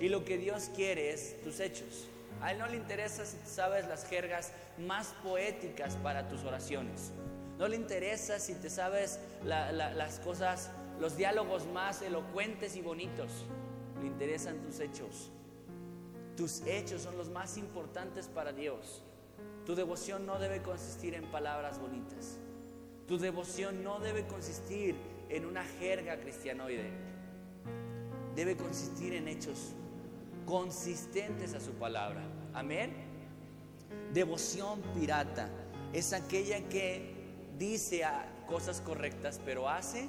Y lo que Dios quiere es tus hechos. A Él no le interesa si sabes las jergas más poéticas para tus oraciones. No le interesa si te sabes las cosas los diálogos más elocuentes y bonitos. Le interesan tus hechos. Tus hechos son los más importantes para Dios. Tu devoción no debe consistir en palabras bonitas. Tu devoción no debe consistir en una jerga cristianoide. Debe consistir en hechos consistentes a su palabra. Amén. Devoción pirata es aquella que dice cosas correctas, pero hace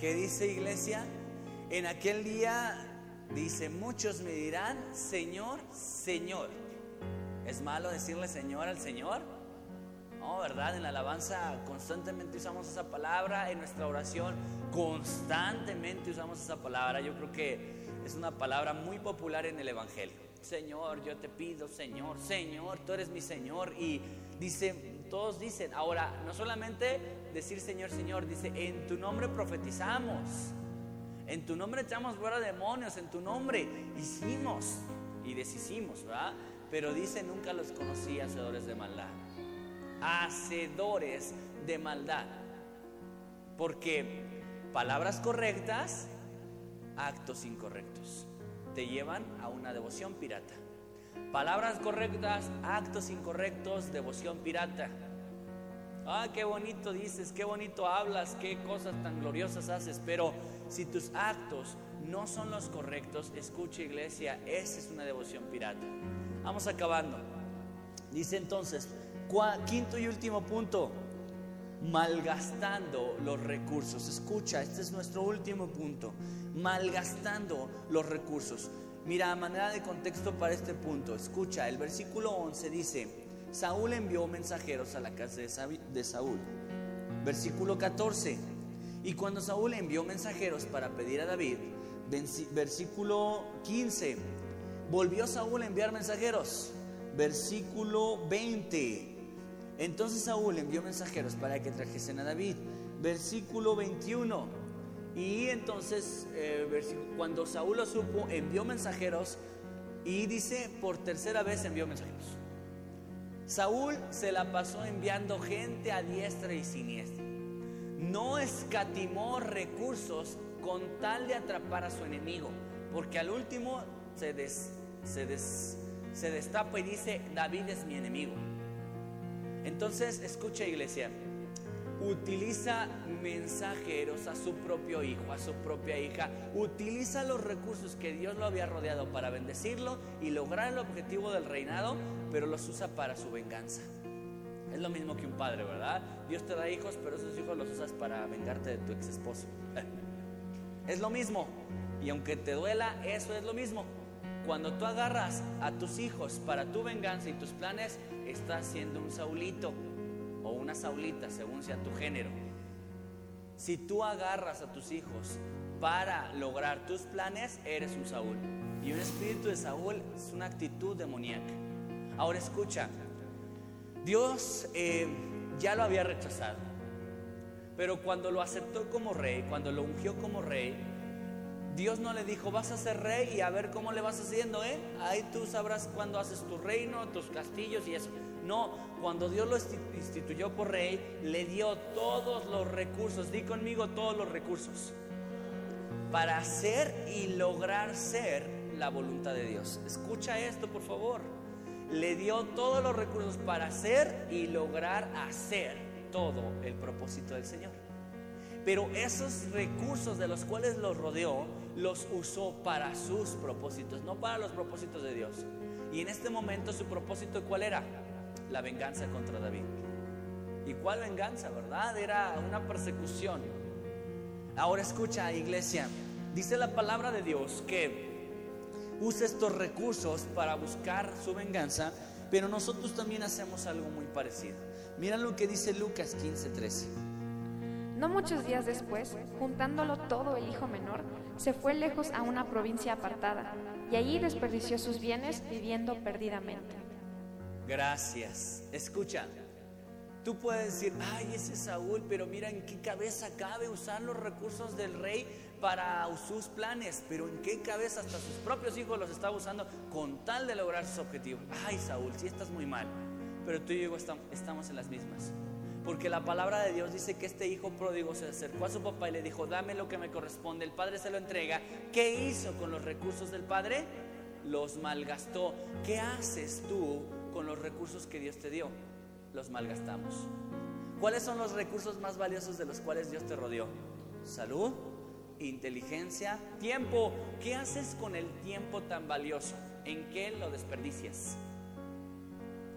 ¿Qué dice iglesia? En aquel día, dice, muchos me dirán, Señor, Señor. ¿Es malo decirle Señor al Señor? No, ¿verdad? En la alabanza constantemente usamos esa palabra, en nuestra oración constantemente usamos esa palabra. Yo creo que es una palabra muy popular en el Evangelio. Señor, yo te pido, Señor, Señor, tú eres mi Señor. Y dice, todos dicen, ahora, no solamente decir Señor, Señor, dice, en tu nombre profetizamos, en tu nombre echamos fuera demonios, en tu nombre hicimos y deshicimos, ¿verdad? Pero dice, nunca los conocí hacedores de maldad, hacedores de maldad, porque palabras correctas, actos incorrectos, te llevan a una devoción pirata. Palabras correctas, actos incorrectos, devoción pirata. Ah, qué bonito dices, qué bonito hablas, qué cosas tan gloriosas haces, pero si tus actos no son los correctos, escucha iglesia, esa es una devoción pirata. Vamos acabando. Dice entonces, quinto y último punto, malgastando los recursos. Escucha, este es nuestro último punto, malgastando los recursos. Mira, a manera de contexto para este punto, escucha, el versículo 11 dice, Saúl envió mensajeros a la casa de Saúl. Versículo 14, y cuando Saúl envió mensajeros para pedir a David, versículo 15, volvió Saúl a enviar mensajeros. Versículo 20, entonces Saúl envió mensajeros para que trajesen a David. Versículo 21. Y entonces, eh, cuando Saúl lo supo, envió mensajeros y dice, por tercera vez envió mensajeros. Saúl se la pasó enviando gente a diestra y siniestra. No escatimó recursos con tal de atrapar a su enemigo, porque al último se, se, se destapa y dice, David es mi enemigo. Entonces, escucha iglesia, utiliza mensajeros a su propio hijo, a su propia hija, utiliza los recursos que Dios lo había rodeado para bendecirlo y lograr el objetivo del reinado, pero los usa para su venganza. Es lo mismo que un padre, ¿verdad? Dios te da hijos, pero esos hijos los usas para vengarte de tu ex esposo. [LAUGHS] es lo mismo. Y aunque te duela, eso es lo mismo. Cuando tú agarras a tus hijos para tu venganza y tus planes, estás siendo un Saulito o una Saulita, según sea tu género. Si tú agarras a tus hijos para lograr tus planes, eres un Saúl. Y un espíritu de Saúl es una actitud demoníaca. Ahora escucha, Dios eh, ya lo había rechazado, pero cuando lo aceptó como rey, cuando lo ungió como rey, Dios no le dijo, vas a ser rey y a ver cómo le vas haciendo, ¿eh? Ahí tú sabrás cuándo haces tu reino, tus castillos y eso. No, cuando Dios lo instituyó por rey, le dio todos los recursos, di conmigo todos los recursos, para hacer y lograr ser la voluntad de Dios. Escucha esto, por favor. Le dio todos los recursos para hacer y lograr hacer todo el propósito del Señor. Pero esos recursos de los cuales los rodeó, los usó para sus propósitos, no para los propósitos de Dios. Y en este momento su propósito cuál era? La venganza contra David. ¿Y cuál venganza, verdad? Era una persecución. Ahora escucha, iglesia, dice la palabra de Dios que usa estos recursos para buscar su venganza, pero nosotros también hacemos algo muy parecido. Mira lo que dice Lucas 15:13. No muchos días después, juntándolo todo el hijo menor, se fue lejos a una provincia apartada y allí desperdició sus bienes viviendo perdidamente. Gracias. Escucha, tú puedes decir, ay, ese Saúl, pero mira en qué cabeza cabe usar los recursos del rey para sus planes, pero en qué cabeza hasta sus propios hijos los está usando con tal de lograr sus objetivos. Ay, Saúl, si estás muy mal, pero tú y yo estamos en las mismas. Porque la palabra de Dios dice que este hijo pródigo se acercó a su papá y le dijo, dame lo que me corresponde. El padre se lo entrega. ¿Qué hizo con los recursos del padre? Los malgastó. ¿Qué haces tú con los recursos que Dios te dio? Los malgastamos. ¿Cuáles son los recursos más valiosos de los cuales Dios te rodeó? Salud, inteligencia, tiempo. ¿Qué haces con el tiempo tan valioso? ¿En qué lo desperdicias?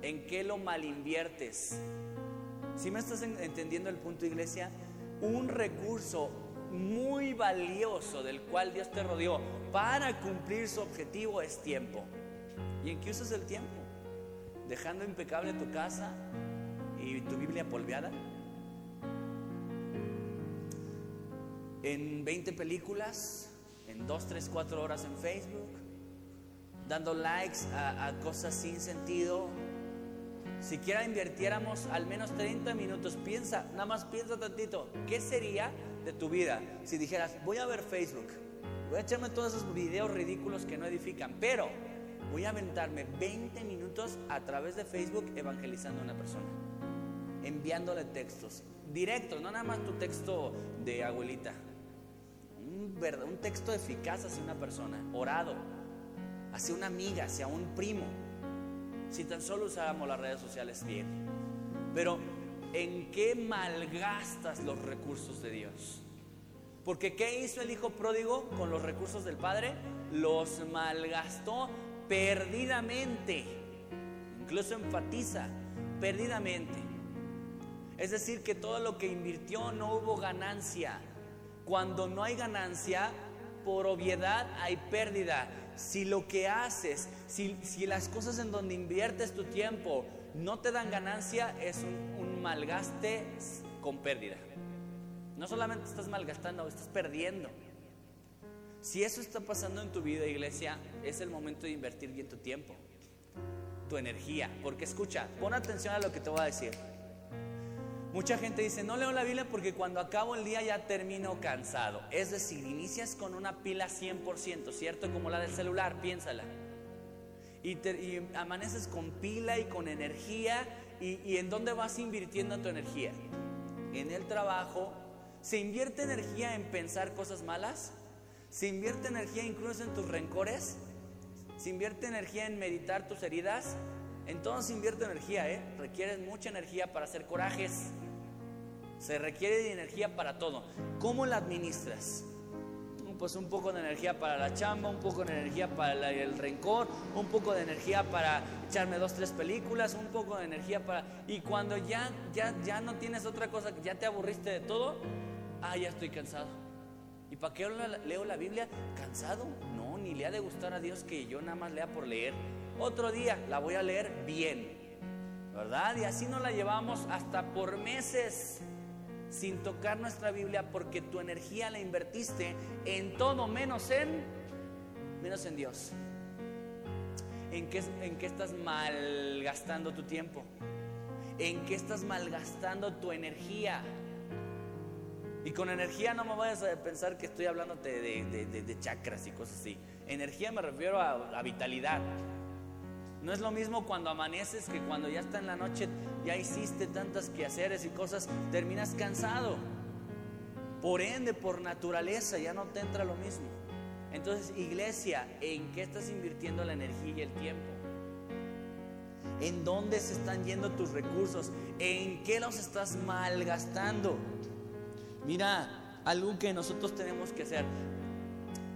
¿En qué lo malinviertes? Si me estás entendiendo el punto, iglesia, un recurso muy valioso del cual Dios te rodeó para cumplir su objetivo es tiempo. ¿Y en qué usas el tiempo? ¿Dejando impecable tu casa y tu Biblia polveada? ¿En 20 películas? ¿En 2, 3, 4 horas en Facebook? ¿Dando likes a, cosas sin sentido? siquiera invirtiéramos al menos 30 minutos, piensa, nada más piensa tantito, ¿qué sería de tu vida si dijeras, voy a ver Facebook, voy a echarme todos esos videos ridículos que no edifican, pero voy a aventarme 20 minutos a través de Facebook evangelizando a una persona, enviándole textos directos, no nada más tu texto de abuelita, un, texto eficaz hacia una persona, orado, hacia una amiga, hacia un primo si tan solo usáramos las redes sociales bien. Pero ¿en qué malgastas los recursos de Dios? Porque ¿qué hizo el hijo pródigo con los recursos del padre? Los malgastó perdidamente. Incluso enfatiza, perdidamente. Es decir, que todo lo que invirtió no hubo ganancia. Cuando no hay ganancia, por obviedad hay pérdida. Si lo que haces, si, las cosas en donde inviertes tu tiempo no te dan ganancia, es un, un malgaste con pérdida. No solamente estás malgastando, estás perdiendo. Si eso está pasando en tu vida, iglesia, es el momento de invertir bien tu tiempo, tu energía. Porque escucha, pon atención a lo que te voy a decir. Mucha gente dice, no leo la Biblia porque cuando acabo el día ya termino cansado. Es decir, inicias con una pila 100%, ¿cierto? Como la del celular, piénsala. Y, amaneces con pila y con energía. Y, ¿Y en dónde vas invirtiendo tu energía? En el trabajo. ¿Se invierte energía en pensar cosas malas? ¿Se invierte energía incluso en tus rencores? ¿Se invierte energía en meditar tus heridas? Entonces invierte energía, ¿eh? Requieres mucha energía para hacer corajes. Se requiere de energía para todo. ¿Cómo la administras? Pues un poco de energía para la chamba, un poco de energía para el rencor, un poco de energía para echarme dos, tres películas, un poco de energía para... Y cuando ya, ya, ya no tienes otra cosa, ya te aburriste de todo, ah, ya estoy cansado. ¿Y para qué leo la Biblia? ¿Cansado? No, ni le ha de gustar a Dios que yo nada más lea por leer. Otro día la voy a leer bien, ¿verdad? Y así nos la llevamos hasta por meses sin tocar nuestra Biblia porque tu energía la invertiste en todo menos en menos en Dios. ¿En qué, ¿En qué estás malgastando tu tiempo? ¿En qué estás malgastando tu energía? Y con energía no me vayas a pensar que estoy hablándote de, chakras y cosas así. Energía me refiero a vitalidad. No es lo mismo cuando amaneces que cuando ya está en la noche, ya hiciste tantas quehaceres y cosas, terminas cansado. Por ende, por naturaleza, ya no te entra lo mismo. Entonces, iglesia, ¿en qué estás invirtiendo la energía y el tiempo? ¿En dónde se están yendo tus recursos? ¿En qué los estás malgastando? Mira, algo que nosotros tenemos que hacer.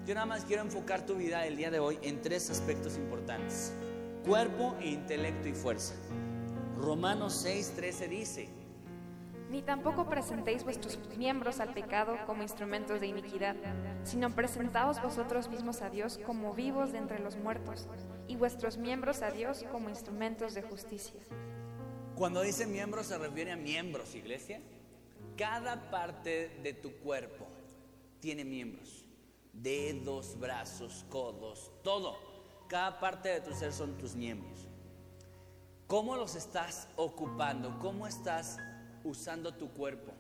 Yo nada más quiero enfocar tu vida el día de hoy en tres aspectos importantes cuerpo, intelecto y fuerza. Romanos 6:13 dice, ni tampoco presentéis vuestros miembros al pecado como instrumentos de iniquidad, sino presentaos vosotros mismos a Dios como vivos de entre los muertos, y vuestros miembros a Dios como instrumentos de justicia. Cuando dice miembros se refiere a miembros, iglesia. Cada parte de tu cuerpo tiene miembros, dedos, brazos, codos, todo. Cada parte de tu ser son tus miembros. ¿Cómo los estás ocupando? ¿Cómo estás usando tu cuerpo?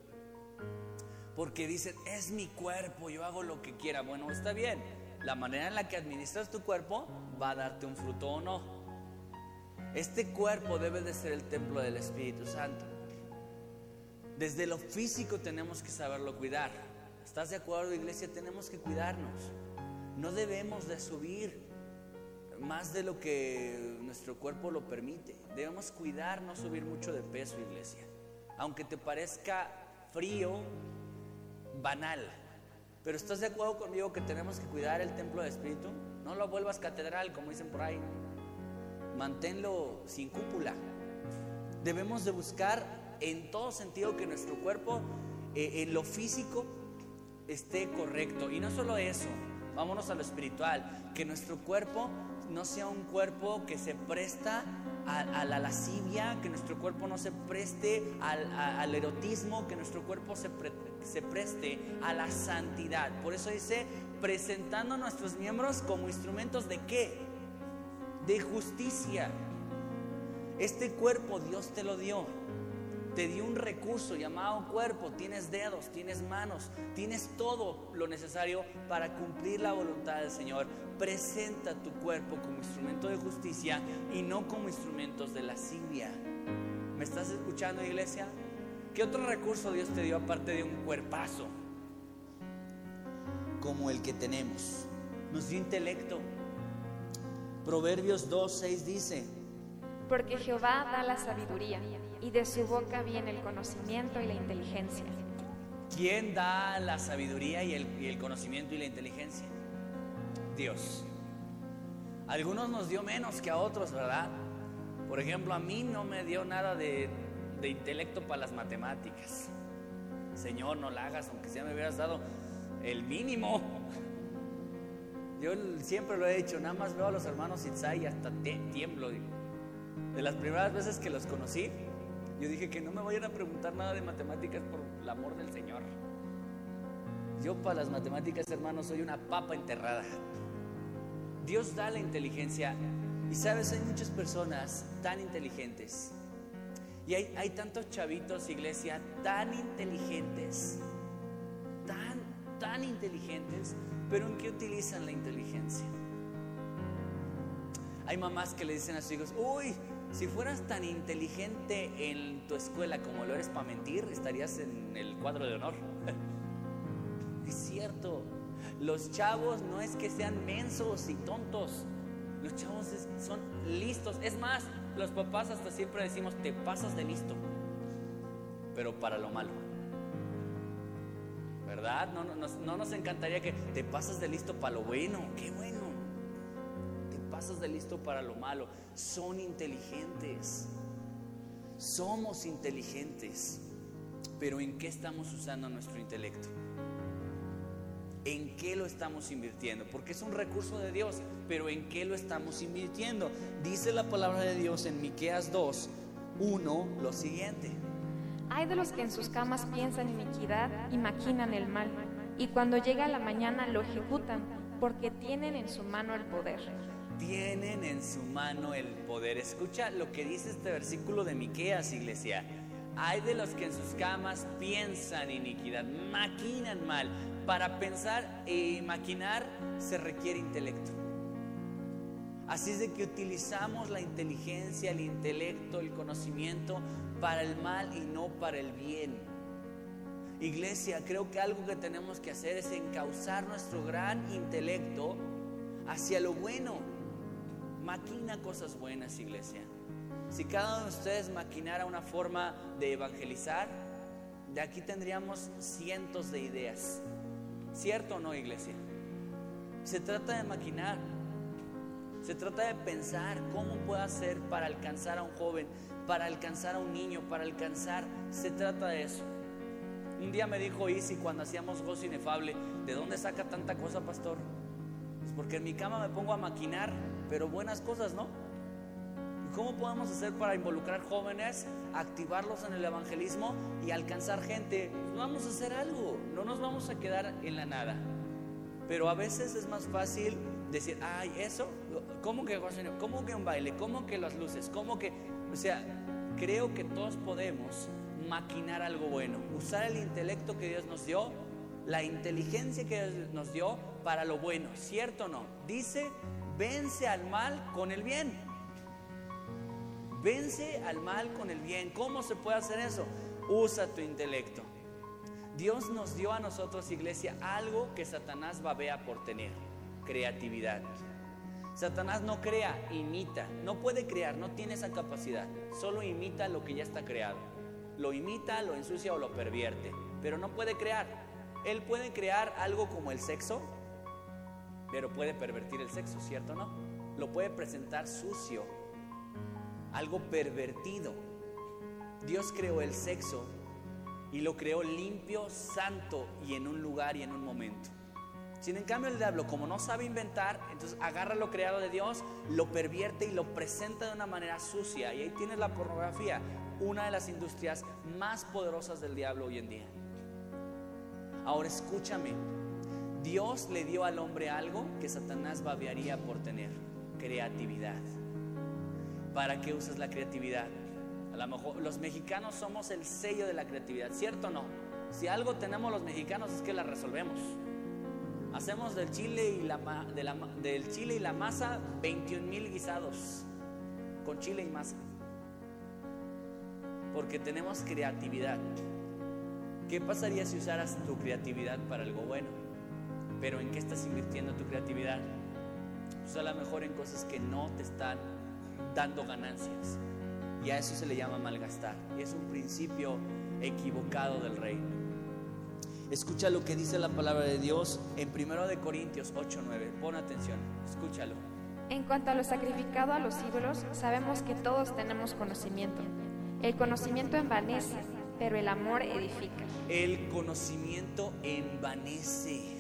Porque dicen, es mi cuerpo, yo hago lo que quiera. Bueno, está bien. La manera en la que administras tu cuerpo va a darte un fruto o no. Este cuerpo debe de ser el templo del Espíritu Santo. Desde lo físico tenemos que saberlo cuidar. ¿Estás de acuerdo, iglesia? Tenemos que cuidarnos. No debemos de subir más de lo que nuestro cuerpo lo permite. Debemos cuidar no subir mucho de peso, iglesia. Aunque te parezca frío, banal. Pero ¿estás de acuerdo conmigo que tenemos que cuidar el templo del Espíritu? No lo vuelvas catedral, como dicen por ahí. Manténlo sin cúpula. Debemos de buscar en todo sentido que nuestro cuerpo, eh, en lo físico, esté correcto. Y no solo eso, vámonos a lo espiritual, que nuestro cuerpo no sea un cuerpo que se presta a, la lascivia, que nuestro cuerpo no se preste al, erotismo, que nuestro cuerpo se, se preste a la santidad. Por eso dice, presentando a nuestros miembros como instrumentos de qué? De justicia. Este cuerpo Dios te lo dio te dio un recurso llamado cuerpo, tienes dedos, tienes manos, tienes todo lo necesario para cumplir la voluntad del Señor. Presenta tu cuerpo como instrumento de justicia y no como instrumentos de lascivia. ¿Me estás escuchando, iglesia? ¿Qué otro recurso Dios te dio aparte de un cuerpazo? Como el que tenemos. Nos dio intelecto. Proverbios 2.6 dice, porque Jehová da la sabiduría y de su boca viene el conocimiento y la inteligencia. ¿Quién da la sabiduría y el, conocimiento y la inteligencia? Dios. algunos nos dio menos que a otros, ¿verdad? Por ejemplo, a mí no me dio nada de de intelecto para las matemáticas. Señor, no la hagas, aunque sea me hubieras dado el mínimo. Yo siempre lo he hecho, nada más veo a los hermanos Itzai y hasta tiemblo. De las primeras veces que los conocí, yo dije que no me vayan a preguntar nada de matemáticas por el amor del Señor. Yo para las matemáticas, hermanos, soy una papa enterrada. Dios da la inteligencia y sabes, hay muchas personas tan inteligentes. Y hay, hay tantos chavitos, iglesia, tan inteligentes, tan, tan inteligentes, pero ¿en qué utilizan la inteligencia? Hay mamás que le dicen a sus hijos, uy, si fueras tan inteligente en tu escuela como lo eres para mentir, estarías en el cuadro de honor. [LAUGHS] es cierto, los chavos no es que sean mensos y tontos, los chavos son listos. Es más, los papás hasta siempre decimos, te pasas de listo, pero para lo malo. ¿Verdad? No, no, nos encantaría que te pasas de listo para lo bueno. Qué bueno. Pasas de listo para lo malo. Son inteligentes. Somos inteligentes. Pero ¿en qué estamos usando nuestro intelecto? ¿En qué lo estamos invirtiendo? Porque es un recurso de Dios, pero ¿en qué lo estamos invirtiendo? Dice la palabra de Dios en Miqueas 2, 1 lo siguiente. Hay de los que en sus camas piensan iniquidad y maquinan el mal, y cuando llega la mañana lo ejecutan, porque tienen en su mano el poder. Tienen en su mano el poder. Escucha lo que dice este versículo de Miqueas, iglesia. Hay de los que en sus camas piensan iniquidad, maquinan mal, para pensar y maquinar se requiere intelecto. Así es de que utilizamos la inteligencia, el intelecto, el conocimiento para el mal y no para el bien. Iglesia, creo que algo que tenemos que hacer es encauzar nuestro gran intelecto hacia lo bueno. Maquina cosas buenas, iglesia. Si cada uno de ustedes maquinara una forma de evangelizar, de aquí tendríamos cientos de ideas. ¿Cierto o no, iglesia? Se trata de maquinar. Se trata de pensar cómo puedo hacer para alcanzar a un joven, para alcanzar a un niño, para alcanzar. Se trata de eso. Un día me dijo Isi cuando hacíamos gozo inefable, ¿de dónde saca tanta cosa, pastor? Pues porque en mi cama me pongo a maquinar, pero buenas cosas, ¿no? ¿Cómo podemos hacer para involucrar jóvenes, activarlos en el evangelismo y alcanzar gente? Pues vamos a hacer algo, no nos vamos a quedar en la nada. Pero a veces es más fácil decir, ay, eso, ¿cómo que, ¿cómo que un baile? ¿Cómo que las luces? ¿Cómo que, o sea, creo que todos podemos maquinar algo bueno, usar el intelecto que Dios nos dio, la inteligencia que Dios nos dio para lo bueno, ¿cierto o no? Dice, vence al mal con el bien. Vence al mal con el bien. ¿Cómo se puede hacer eso? Usa tu intelecto. Dios nos dio a nosotros, iglesia, algo que Satanás babea por tener, creatividad. Satanás no crea, imita. No puede crear, no tiene esa capacidad. Solo imita lo que ya está creado. Lo imita, lo ensucia o lo pervierte. Pero no puede crear. Él puede crear algo como el sexo, pero puede pervertir el sexo, ¿cierto no? Lo puede presentar sucio, algo pervertido. Dios creó el sexo y lo creó limpio, santo y en un lugar y en un momento. Sin en cambio el diablo, como no sabe inventar, entonces agarra lo creado de Dios, lo pervierte y lo presenta de una manera sucia. Y ahí tienes la pornografía, una de las industrias más poderosas del diablo hoy en día. Ahora escúchame, Dios le dio al hombre algo que Satanás babearía por tener, creatividad. ¿Para qué usas la creatividad? A lo mejor los mexicanos somos el sello de la creatividad, ¿cierto o no? Si algo tenemos los mexicanos es que la resolvemos. Hacemos del chile y la, del chile y la masa 21 mil guisados con chile y masa. Porque tenemos creatividad. ¿Qué pasaría si usaras tu creatividad para algo bueno? Pero ¿en qué estás invirtiendo tu creatividad? Pues a lo mejor en cosas que no te están dando ganancias. Y a eso se le llama malgastar. Y es un principio equivocado del reino. Escucha lo que dice la palabra de Dios en 1 de Corintios 8:9. Pon atención, escúchalo. En cuanto a lo sacrificado a los ídolos, sabemos que todos tenemos conocimiento. El conocimiento envanece, pero el amor edifica. El conocimiento envanece.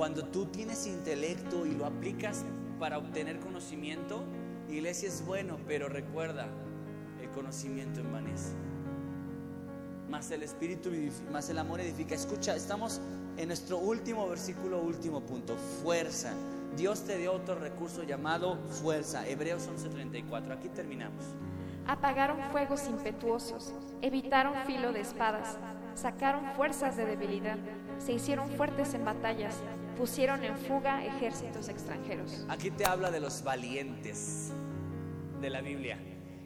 Cuando tú tienes intelecto y lo aplicas para obtener conocimiento, iglesia es bueno, pero recuerda, el conocimiento envanece. Más el espíritu, más el amor edifica. Escucha, estamos en nuestro último versículo, último punto, fuerza. Dios te dio otro recurso llamado fuerza. Hebreos 11:34. Aquí terminamos. Apagaron fuegos impetuosos, evitaron filo de espadas, sacaron fuerzas de debilidad, se hicieron fuertes en batallas, pusieron en fuga ejércitos extranjeros. Aquí te habla de los valientes de la Biblia.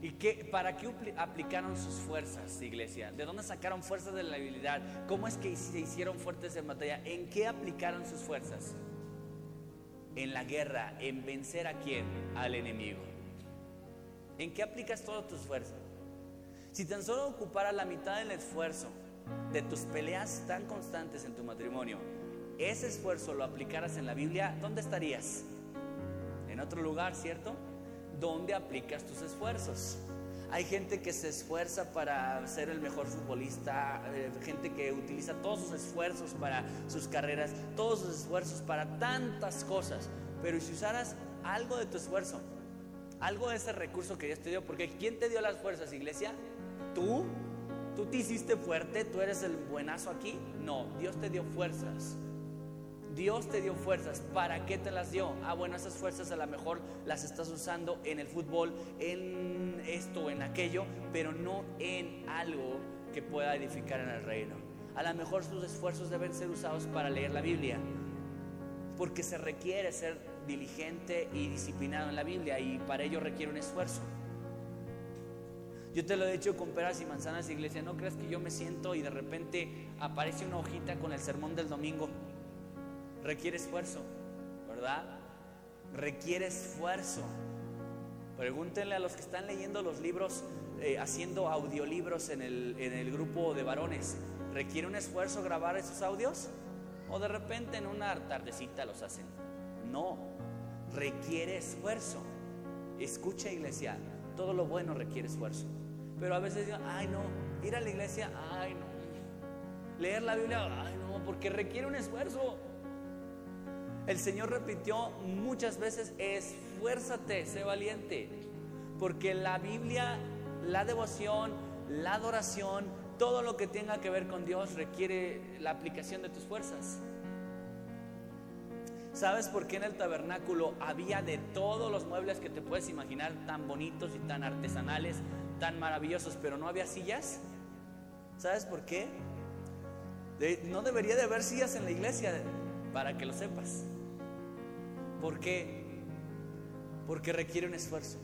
¿Y qué, para qué aplicaron sus fuerzas, iglesia? ¿De dónde sacaron fuerzas de la debilidad? ¿Cómo es que se hicieron fuertes en batalla? ¿En qué aplicaron sus fuerzas? En la guerra, en vencer a quién? Al enemigo. ¿En qué aplicas todas tus fuerzas? Si tan solo ocuparas la mitad del esfuerzo de tus peleas tan constantes en tu matrimonio, ese esfuerzo lo aplicaras en la Biblia, ¿dónde estarías? En otro lugar, ¿cierto? ¿Dónde aplicas tus esfuerzos? Hay gente que se esfuerza para ser el mejor futbolista, eh, gente que utiliza todos sus esfuerzos para sus carreras, todos sus esfuerzos para tantas cosas. Pero si usaras algo de tu esfuerzo, algo de ese recurso que Dios te dio, porque ¿quién te dio las fuerzas, iglesia? ¿Tú? ¿Tú te hiciste fuerte? ¿Tú eres el buenazo aquí? No, Dios te dio fuerzas. Dios te dio fuerzas. ¿Para qué te las dio? Ah, bueno, esas fuerzas a lo mejor las estás usando en el fútbol, en esto, en aquello, pero no en algo que pueda edificar en el reino. A lo mejor sus esfuerzos deben ser usados para leer la Biblia, porque se requiere ser diligente y disciplinado en la Biblia y para ello requiere un esfuerzo. Yo te lo he dicho con peras y manzanas, iglesia. No creas que yo me siento y de repente aparece una hojita con el sermón del domingo. Requiere esfuerzo, ¿verdad? Requiere esfuerzo. Pregúntenle a los que están leyendo los libros, eh, haciendo audiolibros en el, en el grupo de varones. ¿Requiere un esfuerzo grabar esos audios? ¿O de repente en una tardecita los hacen? No, requiere esfuerzo. Escucha iglesia, todo lo bueno requiere esfuerzo. Pero a veces digo, ay no, ir a la iglesia, ay no. Leer la Biblia, ay no, porque requiere un esfuerzo. El Señor repitió muchas veces, esfuérzate, sé valiente. Porque la Biblia, la devoción, la adoración, todo lo que tenga que ver con Dios requiere la aplicación de tus fuerzas. ¿Sabes por qué en el tabernáculo había de todos los muebles que te puedes imaginar, tan bonitos y tan artesanales, tan maravillosos, pero no había sillas? ¿Sabes por qué? no debería de haber sillas en la iglesia, para que lo sepas. ¿Por qué? Porque requiere un esfuerzo.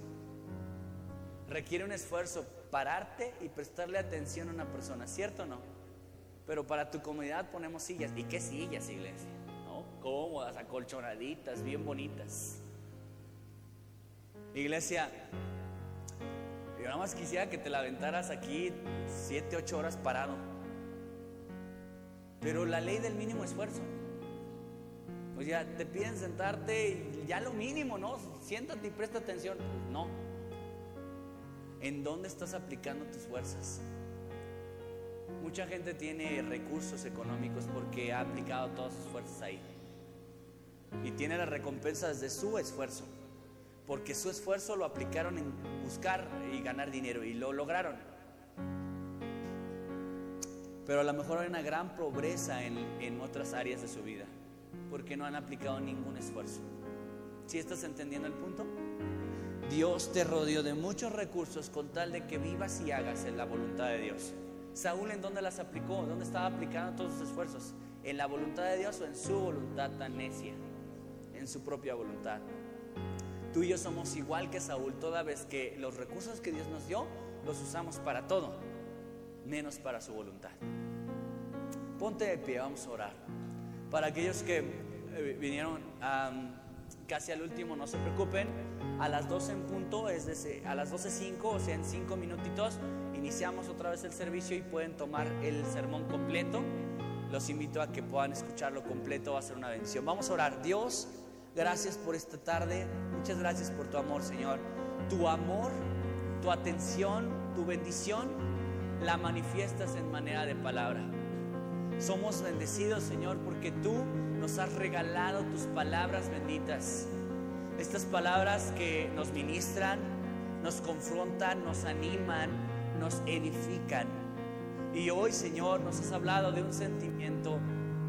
Requiere un esfuerzo pararte y prestarle atención a una persona, ¿cierto o no? Pero para tu comunidad ponemos sillas. ¿Y qué sillas, iglesia? cómodas, acolchonaditas, bien bonitas. Iglesia, yo nada más quisiera que te la aventaras aquí siete, ocho horas parado. Pero la ley del mínimo esfuerzo. O sea, te piden sentarte y ya lo mínimo, ¿no? Siéntate y presta atención. Pues no. ¿En dónde estás aplicando tus fuerzas? Mucha gente tiene recursos económicos porque ha aplicado todas sus fuerzas ahí y tiene las recompensas de su esfuerzo, porque su esfuerzo lo aplicaron en buscar y ganar dinero y lo lograron. Pero a lo mejor hay una gran pobreza en, en otras áreas de su vida, porque no han aplicado ningún esfuerzo. ¿Sí estás entendiendo el punto? Dios te rodeó de muchos recursos con tal de que vivas y hagas en la voluntad de Dios. Saúl en dónde las aplicó, dónde estaba aplicando todos sus esfuerzos, en la voluntad de Dios o en su voluntad tan necia en su propia voluntad. Tú y yo somos igual que Saúl, toda vez que los recursos que Dios nos dio los usamos para todo, menos para su voluntad. Ponte de pie, vamos a orar. Para aquellos que eh, vinieron casi al último, no se preocupen. A las 12 en punto, es de, a las 12.05, o sea, en 5 minutitos, iniciamos otra vez el servicio y pueden tomar el sermón completo. Los invito a que puedan escucharlo completo, va a ser una bendición. Vamos a orar. Dios, Gracias por esta tarde. Muchas gracias por tu amor, Señor. Tu amor tu atención, tu bendición, la manifiestas en manera de palabra. Somos bendecidos, Señor, porque tú nos has regalado tus palabras benditas. Estas palabras que nos ministran, nos confrontan, nos animan, nos edifican. Y hoy, Señor, nos has hablado de un sentimiento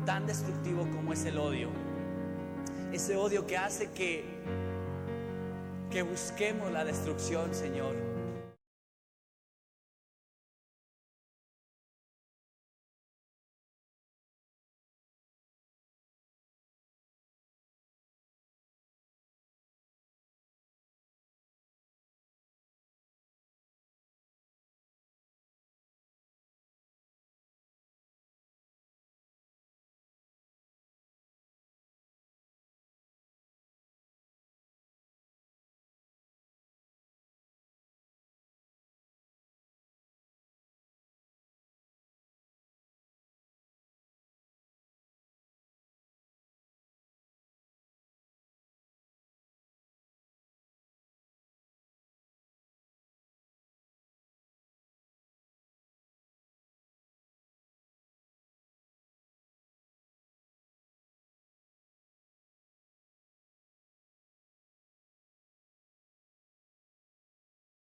tan destructivo como es el odio. Ese odio que hace que, que busquemos la destrucción, Señor